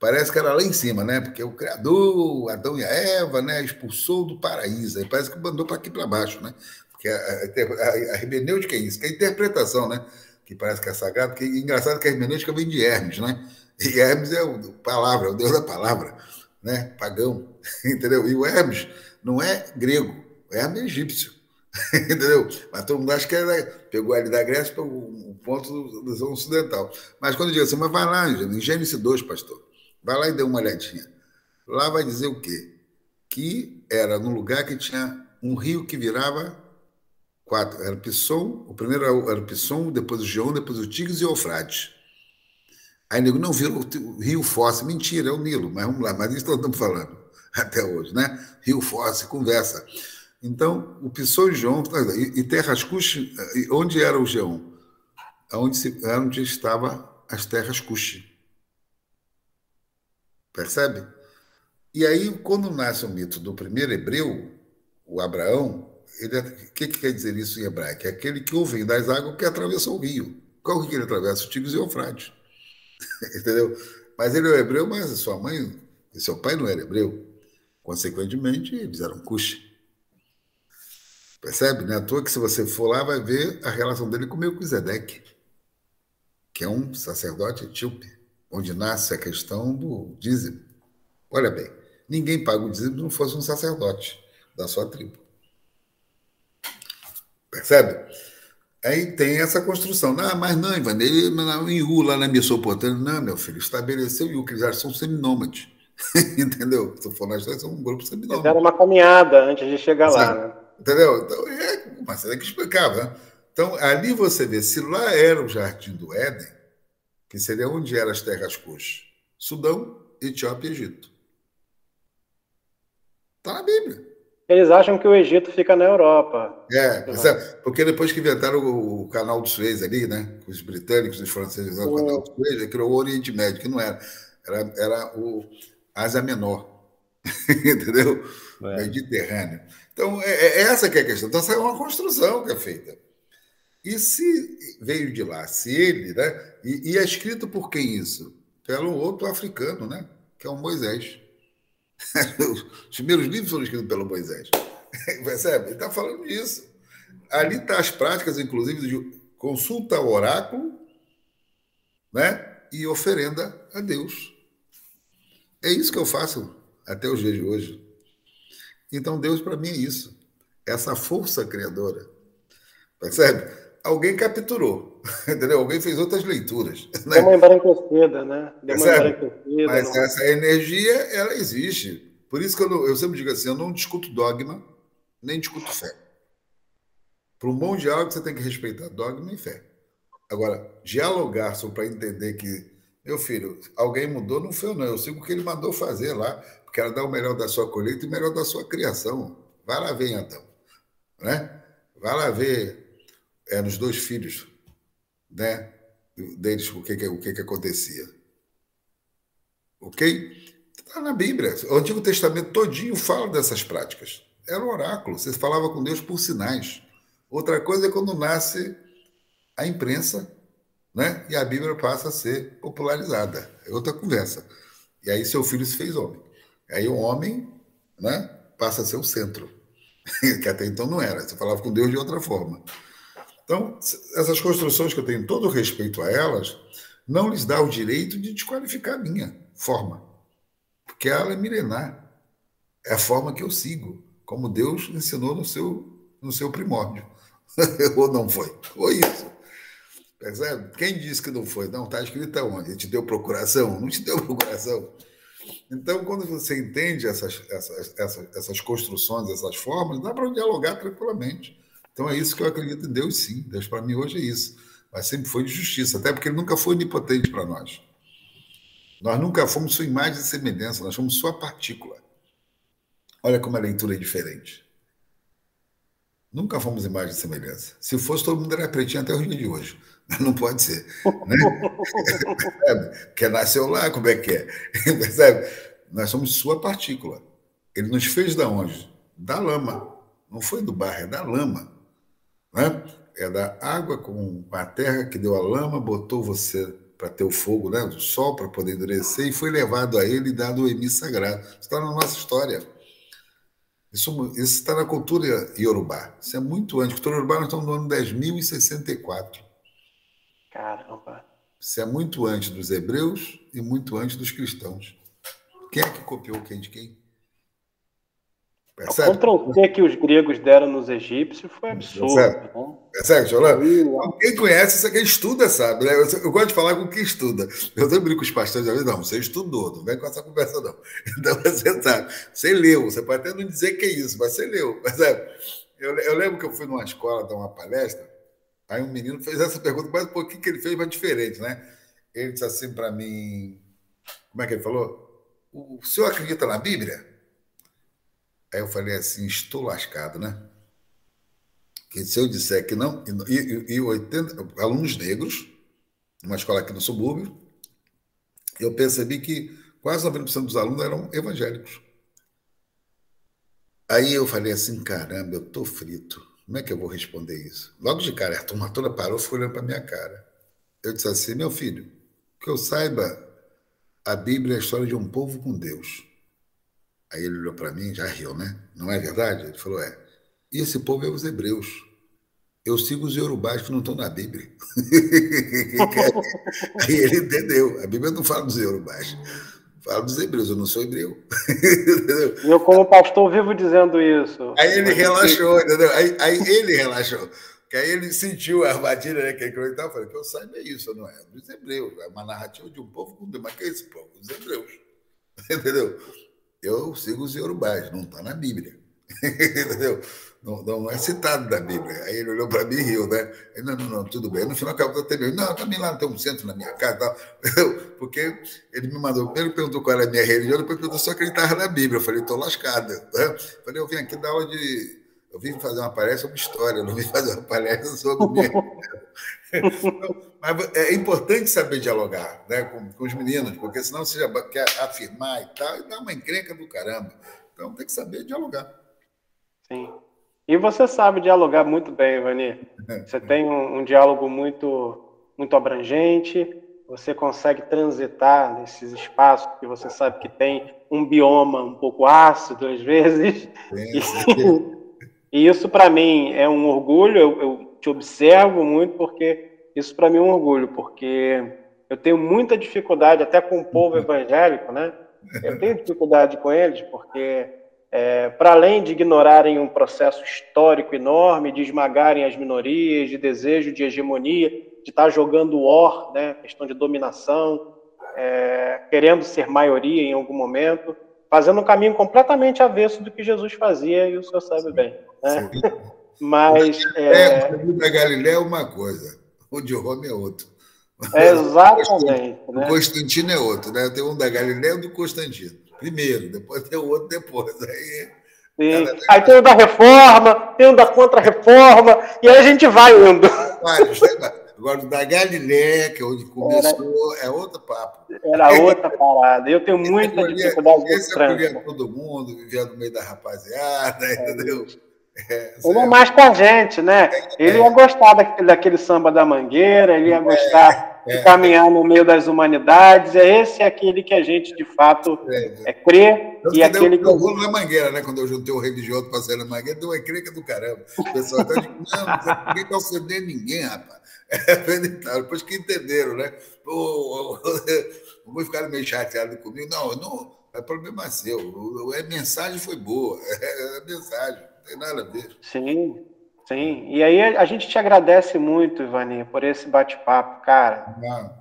parece que era lá em cima, né? Porque o Criador, Adão e a Eva, né, expulsou do paraíso, aí parece que mandou para aqui para baixo, né? Porque a, a, a, hermenêutica é isso, que é a interpretação, né? Que parece que é sagrado, porque é engraçado que a hermenêutica vem de Hermes, né? E Hermes é o palavra, é o deus da palavra, né? Pagão, [LAUGHS] entendeu? E o Hermes não é grego, o Hermes é egípcio, [LAUGHS] entendeu? Mas todo mundo acha que era, pegou ali da Grécia para o ponto do, do ocidental. Mas quando diz assim, mas vai lá, em Gênesis 2, pastor, vai lá e dê uma olhadinha. Lá vai dizer o quê? Que era num lugar que tinha um rio que virava quatro. Era Pisson, o primeiro era o Pisson, depois o Geon, depois o Tigres e o Eufrates. Aí nego, não, viu o Rio Fosse. Mentira, é o Nilo, mas vamos lá, mas isso nós estamos falando [LAUGHS] até hoje, né? Rio Fosse, conversa. Então, o Pissou e João, e Terras Cuxi, onde era o Geão? Onde, onde estava as terras Cuxi. Percebe? E aí, quando nasce o mito do primeiro hebreu, o Abraão, ele, é, o que, que quer dizer isso em hebraico? É aquele que ouve das águas que atravessou o rio. Qual que ele atravessa? O Tigres e o Eufrates. [LAUGHS] Entendeu? Mas ele é hebreu, mas sua mãe e seu pai não era hebreu. Consequentemente, eles eram cuxi. Percebe? Não é à toa que se você for lá, vai ver a relação dele com Melquisedeque, que é um sacerdote etíope, onde nasce a questão do dízimo. Olha bem, ninguém paga o dízimo se não fosse um sacerdote da sua tribo. Percebe? Aí tem essa construção. Não, mas não, Ivan, ele, em U, lá na Mesopotâmia, não, meu filho, estabeleceu Iu, que eles já são seminômades. [LAUGHS] Entendeu? Se for dois, é um grupo seminal. Era uma caminhada antes de chegar lá, né? Entendeu? Então, é, mas tem que explicar, né? Então, ali você vê, se lá era o Jardim do Éden, que seria onde eram as terras coxas, Sudão, Etiópia e Egito. Está na Bíblia. Eles acham que o Egito fica na Europa. É, porque depois que inventaram o, canal do Suez ali, né? Os britânicos, os franceses usaram o canal do Suez, criou o Oriente Médio, que não era. Era, era o Ásia Menor. [LAUGHS] Entendeu? É. Mediterrâneo. Então, é, é, essa que é a questão. Então, essa é uma construção que é feita. E se veio de lá, se ele, né? E, e é escrito por quem isso? Pelo outro africano, né? Que é o Moisés. Os primeiros livros foram escritos pelo Moisés. [LAUGHS] Percebe? Ele está falando disso. Ali estão tá as práticas, inclusive, de consulta ao oráculo né? e oferenda a Deus. É isso que eu faço até os dias de hoje. Então, Deus, para mim, é isso. Essa força criadora. Percebe? Alguém capturou, [LAUGHS] entendeu? Alguém fez outras leituras. [LAUGHS] Né? Deu uma embranquecida, né? Deu uma embranquecida. Mas não... essa energia, ela existe. Por isso que eu, não, eu sempre digo assim, eu não discuto dogma, nem discuto fé. Para um bom diálogo, você tem que respeitar dogma e fé. Agora, dialogar só para entender que, meu filho, alguém mudou, não foi eu, não. Eu sigo o que ele mandou fazer lá, porque era dar o melhor da sua colheita e o melhor da sua criação. Vai lá ver, então. Né? Vai lá ver é, nos dois filhos né, deles o que, que, o que, que acontecia. Ok? Está na Bíblia. O Antigo Testamento todinho fala dessas práticas. Era um oráculo. Você falava com Deus por sinais. Outra coisa é quando nasce a imprensa né? e a Bíblia passa a ser popularizada. É outra conversa. E aí seu filho se fez homem. Aí o homem né, passa a ser o centro, [LAUGHS] que até então não era. Você falava com Deus de outra forma. Então, essas construções que eu tenho todo respeito a elas, não lhes dá o direito de desqualificar a minha forma. Porque ela é milenar. É a forma que eu sigo, como Deus ensinou no seu, no seu primórdio. [LAUGHS] Ou não foi? Foi isso. Percebe? Quem disse que não foi? Não, está escrito aonde? Ele te deu procuração? Não te deu procuração. Então, quando você entende essas, essas, essas, essas construções, essas formas, dá para dialogar tranquilamente. Então é isso que eu acredito em Deus, sim. Deus para mim hoje é isso. Mas sempre foi de justiça, até porque ele nunca foi onipotente para nós. Nós nunca fomos sua imagem e semelhança, nós somos sua partícula. Olha como a leitura é diferente. Nunca fomos imagem e semelhança. Se fosse, todo mundo era pretinho até o dia de hoje. Não pode ser. Né? [LAUGHS] Quer nasceu lá, como é que é? [LAUGHS] Percebe? Nós somos sua partícula. Ele nos fez da onde? Da lama. Não foi do barro, é da lama né? É da água com a terra que deu a lama, botou você para ter o fogo, né? Do sol para poder endurecer e foi levado a ele e dado o emi sagrado. Isso está na nossa história. Isso, está na cultura iorubá. Isso é muito antes. Cultura iorubá nós estamos no ano 10.064. Caramba. Isso é muito antes dos hebreus e muito antes dos cristãos. Quem é que copiou quem de quem? Percebe? O Ctrl-C que os gregos deram nos egípcios foi absurdo. Percebe, né? Percebe Jolano? Quem conhece, isso quem estuda, sabe? Né? Eu, eu, gosto de falar com quem estuda. Eu também brinco com os pastores, às vezes, não, você estudou, não vem com essa conversa, não. [LAUGHS] Então você sabe, você leu, você pode até não dizer que é isso, mas você leu. Percebe? Eu, eu lembro que eu fui numa escola dar uma palestra, aí um menino fez essa pergunta, mas um pouquinho que ele fez, mas diferente, né? Ele disse assim para mim, como é que ele falou? O senhor acredita na Bíblia? Aí eu falei assim, estou lascado, né? Que se eu disser que não, e, e 80 alunos negros, numa escola aqui no subúrbio, eu percebi que quase 90% dos alunos eram evangélicos. Aí eu falei assim, caramba, eu tô frito. Como é que eu vou responder isso? Logo de cara, a turma toda parou ficou olhando para minha cara. Eu disse assim, meu filho, que eu saiba, a Bíblia é a história de um povo com Deus. Aí ele olhou para mim, já riu, né? Não é verdade? Ele falou: é. E esse povo é os hebreus. Eu sigo os yorubás que não estão na Bíblia. [LAUGHS] Aí ele entendeu. A Bíblia não fala dos yorubás. Fala dos hebreus, eu não sou hebreu. [LAUGHS] eu, como pastor, vivo dizendo isso. Aí ele relaxou, entendeu? Aí, aí ele relaxou. Que aí ele sentiu a armadilha, né? Que ele eu falei, que eu saiba é isso, não é? Dos hebreus. É uma narrativa de um povo Mas que é esse povo? Dos hebreus. [LAUGHS] entendeu? Eu sigo os Yorubás, não está na Bíblia, [LAUGHS] entendeu? Não, não, é citado da Bíblia. Aí ele olhou para mim e riu, né? Ele, não, não, não, tudo bem. No final acabou até Não, também lá tem um centro na minha casa, tal. [LAUGHS] porque ele me mandou, primeiro perguntou qual era a minha religião, depois perguntou se eu acreditava na Bíblia. Eu falei, estou lascado. [LAUGHS] Né? Falei, eu vim aqui dar aula de eu vim fazer uma palestra sobre história, não vim fazer uma palestra sobre minha. Mas é importante saber dialogar né, com, com, os meninos, porque senão você já quer afirmar e tal, e dá uma encrenca do caramba. Então tem que saber dialogar. Sim. E você sabe dialogar muito bem, Ivani. [LAUGHS] Você tem um, um diálogo muito, muito abrangente, você consegue transitar nesses espaços que você sabe que tem um bioma um pouco ácido às vezes. Sim, [LAUGHS] E isso, para mim, é um orgulho. Eu, eu te observo muito, porque isso, para mim, é um orgulho, porque eu tenho muita dificuldade, até com o povo evangélico, né? [LAUGHS] Eu tenho dificuldade com eles, porque, é, para além de ignorarem um processo histórico enorme, de esmagarem as minorias, de desejo de hegemonia, de estar jogando or, né? questão de dominação, é, querendo ser maioria em algum momento, fazendo um caminho completamente avesso do que Jesus fazia, e o senhor sabe bem. Né? Mas. É, o da Galileia é uma coisa, o de Roma é outro. Exatamente. O Constantino né? é outro, né? Tem um da Galileia e um do Constantino. Primeiro, depois tem o outro depois. Aí, aí tem o da reforma, tem o da contra-reforma, e aí a gente vai indo. Vários, né? Agora, o da Galileia, que é onde começou, era, é outro papo. Era outra parada. Eu tenho muita esse dificuldade de Esse acolhia todo mundo, vivia no meio da rapaziada, é. entendeu? É, ele é mais com a gente, né? Ele ia gostar daquele, daquele samba da mangueira, ele ia é, gostar é, de caminhar no meio das humanidades. É esse é aquele que a gente, de fato, é, crê. Eu e aquele que. Eu na mangueira, né? Quando eu juntei o religioso para sair na mangueira, deu uma encrenca do caramba. O pessoal está dizendo, não, ninguém está ofendendo ninguém, rapaz. [LAUGHS] É Depois que entenderam, né? Vou ficar meio chateado comigo. Não, não, é problema seu. A mensagem foi boa. [LAUGHS] É a tem nada a ver. Sim, sim. E aí a gente te agradece muito, Ivani, por esse bate-papo, cara. Não.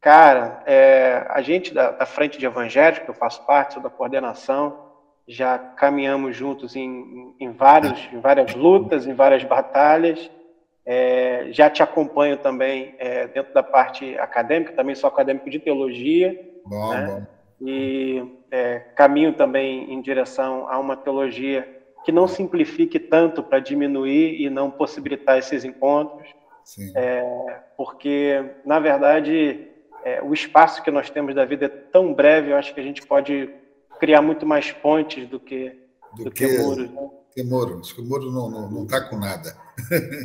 Cara, é, a gente da, da, Frente de Evangelho, que eu faço parte, sou da coordenação, já caminhamos juntos em, em, vários, em várias lutas, em várias batalhas. É, já te acompanho também é, dentro da parte acadêmica, também sou acadêmico de teologia. Bom, né? bom. E é, caminho também em direção a uma teologia que não simplifique tanto para diminuir e não possibilitar esses encontros, é, porque, na verdade, é, o espaço que nós temos da vida é tão breve, eu acho que a gente pode criar muito mais pontes do que, do, do que, que muros. Né? Que muro, acho que o muro não está com nada.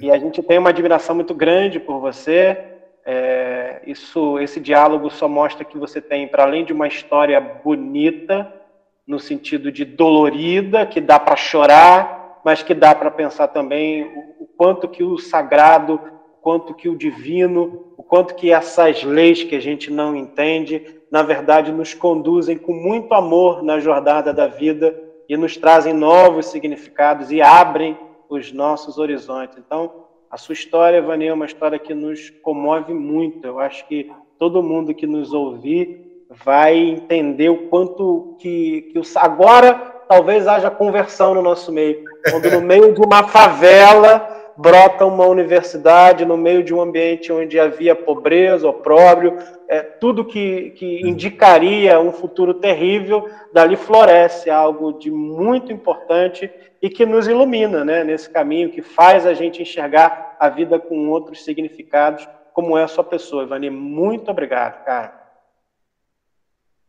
e a gente tem uma admiração muito grande por você. É, isso, esse diálogo só mostra que você tem, para além de uma história bonita, no sentido de dolorida, que dá para chorar, mas que dá para pensar também o, quanto que o sagrado, o quanto que o divino, o quanto que essas leis que a gente não entende, na verdade nos conduzem com muito amor na jornada da vida e nos trazem novos significados e abrem os nossos horizontes. Então, a sua história, Vani, é uma história que nos comove muito. Eu acho que todo mundo que nos ouvir vai entender o quanto que, que o, agora talvez haja conversão no nosso meio. Quando no meio de uma favela brota uma universidade, no meio de um ambiente onde havia pobreza, opróbrio, é, tudo que, que indicaria um futuro terrível, dali floresce algo de muito importante e que nos ilumina né, nesse caminho, que faz a gente enxergar a vida com outros significados, como é a sua pessoa. Ivani, muito obrigado, cara.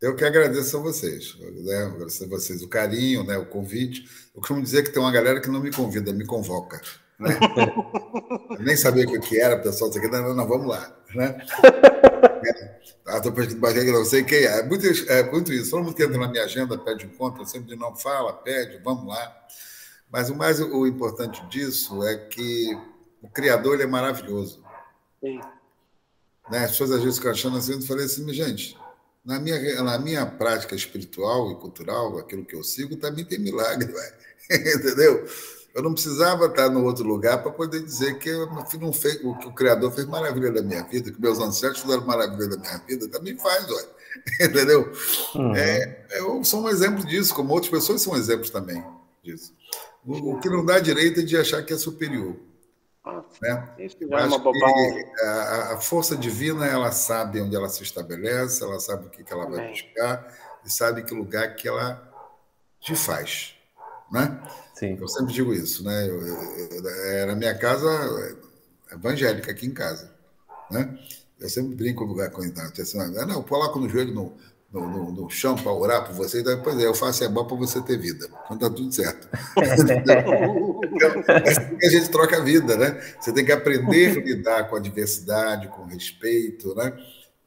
Eu que agradeço a vocês, né? agradeço a vocês o carinho, né? o convite. Eu costumo dizer que tem uma galera que não me convida, me convoca. Né? [LAUGHS] nem sabia o que era, o pessoal disse aqui, não, não, vamos lá. Né? Estou [LAUGHS] é, pesquisando, não sei quem é. É muito, é muito isso. Todo mundo que entra na minha agenda pede encontro, eu sempre não fala, pede, vamos lá. Mas o mais o importante disso é que o Criador ele é maravilhoso. Sim. Né? As pessoas às vezes ficam achando assim, eu falei assim, gente, na minha, na minha prática espiritual e cultural, aquilo que eu sigo, também tem milagre, [LAUGHS] entendeu? Eu não precisava estar no outro lugar para poder dizer que não fez, o, que o Criador fez maravilha da minha vida, que meus ancestros fizeram maravilha da minha vida, também faz, ué. [LAUGHS] Entendeu? Uhum. É, eu sou um exemplo disso, como outras pessoas são exemplos também disso. O, o que não dá direito é de achar que é superior. Né? Isso já é uma bobagem. A, a, força divina, ela sabe onde ela se estabelece, ela sabe o que, que ela vai buscar e sabe que lugar que ela te faz. Né? Sim. Eu sempre digo isso. Né? Eu, eu, era minha casa evangélica aqui em casa. Né? Eu sempre brinco com ele. Assim, não, eu coloco no joelho no, no, no, no chão para orar por você, então, pois é, eu faço é bom para você ter vida. Então tá tudo certo. [LAUGHS] então, é assim que a gente troca a vida, né? Você tem que aprender a lidar com a diversidade, com respeito, né?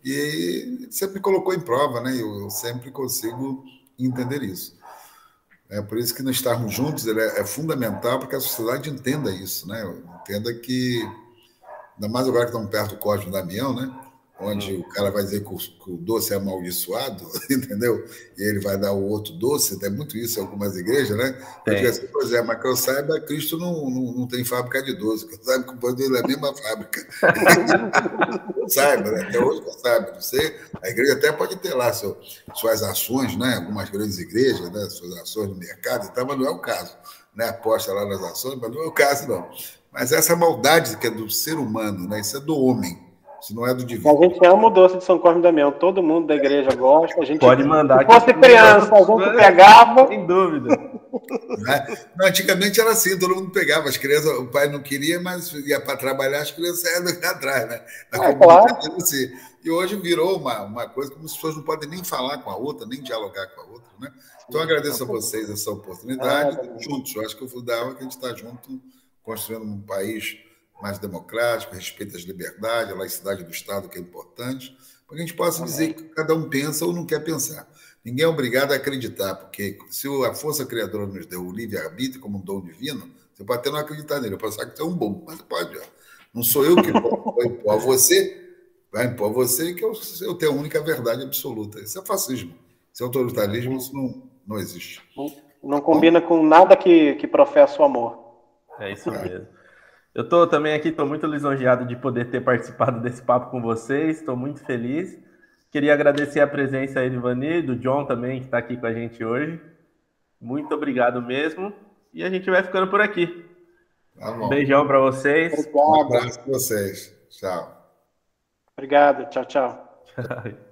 E sempre colocou em prova, né? Eu, eu sempre consigo entender isso. É por isso que nós estarmos juntos é, é, fundamental para que a sociedade entenda isso, né? Entenda que, ainda mais agora que estamos perto do Cosme Damião, né? Onde hum. o cara vai dizer que o, que o, doce é amaldiçoado, [LAUGHS] entendeu? E ele vai dar o outro doce, tem muito isso em algumas igrejas, né? Eu digo assim, pois é, mas que eu saiba, Cristo não, não, não tem fábrica de doce, que eu saiba que o poder dele é a mesma fábrica. [LAUGHS] saiba, né? Até hoje eu saiba, não sei. A igreja até pode ter lá seu, suas ações, né? Algumas grandes igrejas, né? Suas ações no mercado e tal, mas não é o caso. Né? Aposta lá nas ações, mas não é o caso, não. Mas essa maldade que é do ser humano, né? Isso é do homem se não é do divino. A gente ama o doce de São Cosme e Damião. Todo mundo da igreja gosta. A gente, Pode mandar. Se fosse criança, a gente pegava. Sem dúvida. É? Não, antigamente era assim, todo mundo pegava. As crianças, o pai não queria, mas ia para trabalhar, as crianças iam atrás, né? Na é, claro. assim. E hoje virou uma, uma coisa que as pessoas não podem nem falar com a outra, nem dialogar com a outra, né? Então, agradeço a vocês essa oportunidade. Ah, juntos, eu acho que o fundamental é que a gente está junto, construindo um país mais democrático, respeita as liberdades, a laicidade do Estado, que é importante, para que a gente possa dizer que cada um pensa ou não quer pensar. Ninguém é obrigado a acreditar, porque se a força criadora nos deu o livre-arbítrio como um dom divino, você pode até não acreditar nele, pensar que você é um bom, mas pode. Ó. Não sou eu que vou [LAUGHS] impor a você, vai impor a você que eu, eu tenho a única verdade absoluta. Isso é fascismo. Isso é autoritarismo, isso não, não existe. Não, não combina com nada que, que professa o amor. É isso mesmo. Eu estou também aqui, estou muito lisonjeado de poder ter participado desse papo com vocês, estou muito feliz. Queria agradecer a presença aí do Ivani, do John também, que está aqui com a gente hoje. Muito obrigado mesmo. E a gente vai ficando por aqui. Tá um beijão para vocês. Um abraço para vocês. Tchau. Obrigado. Tchau, tchau. [LAUGHS]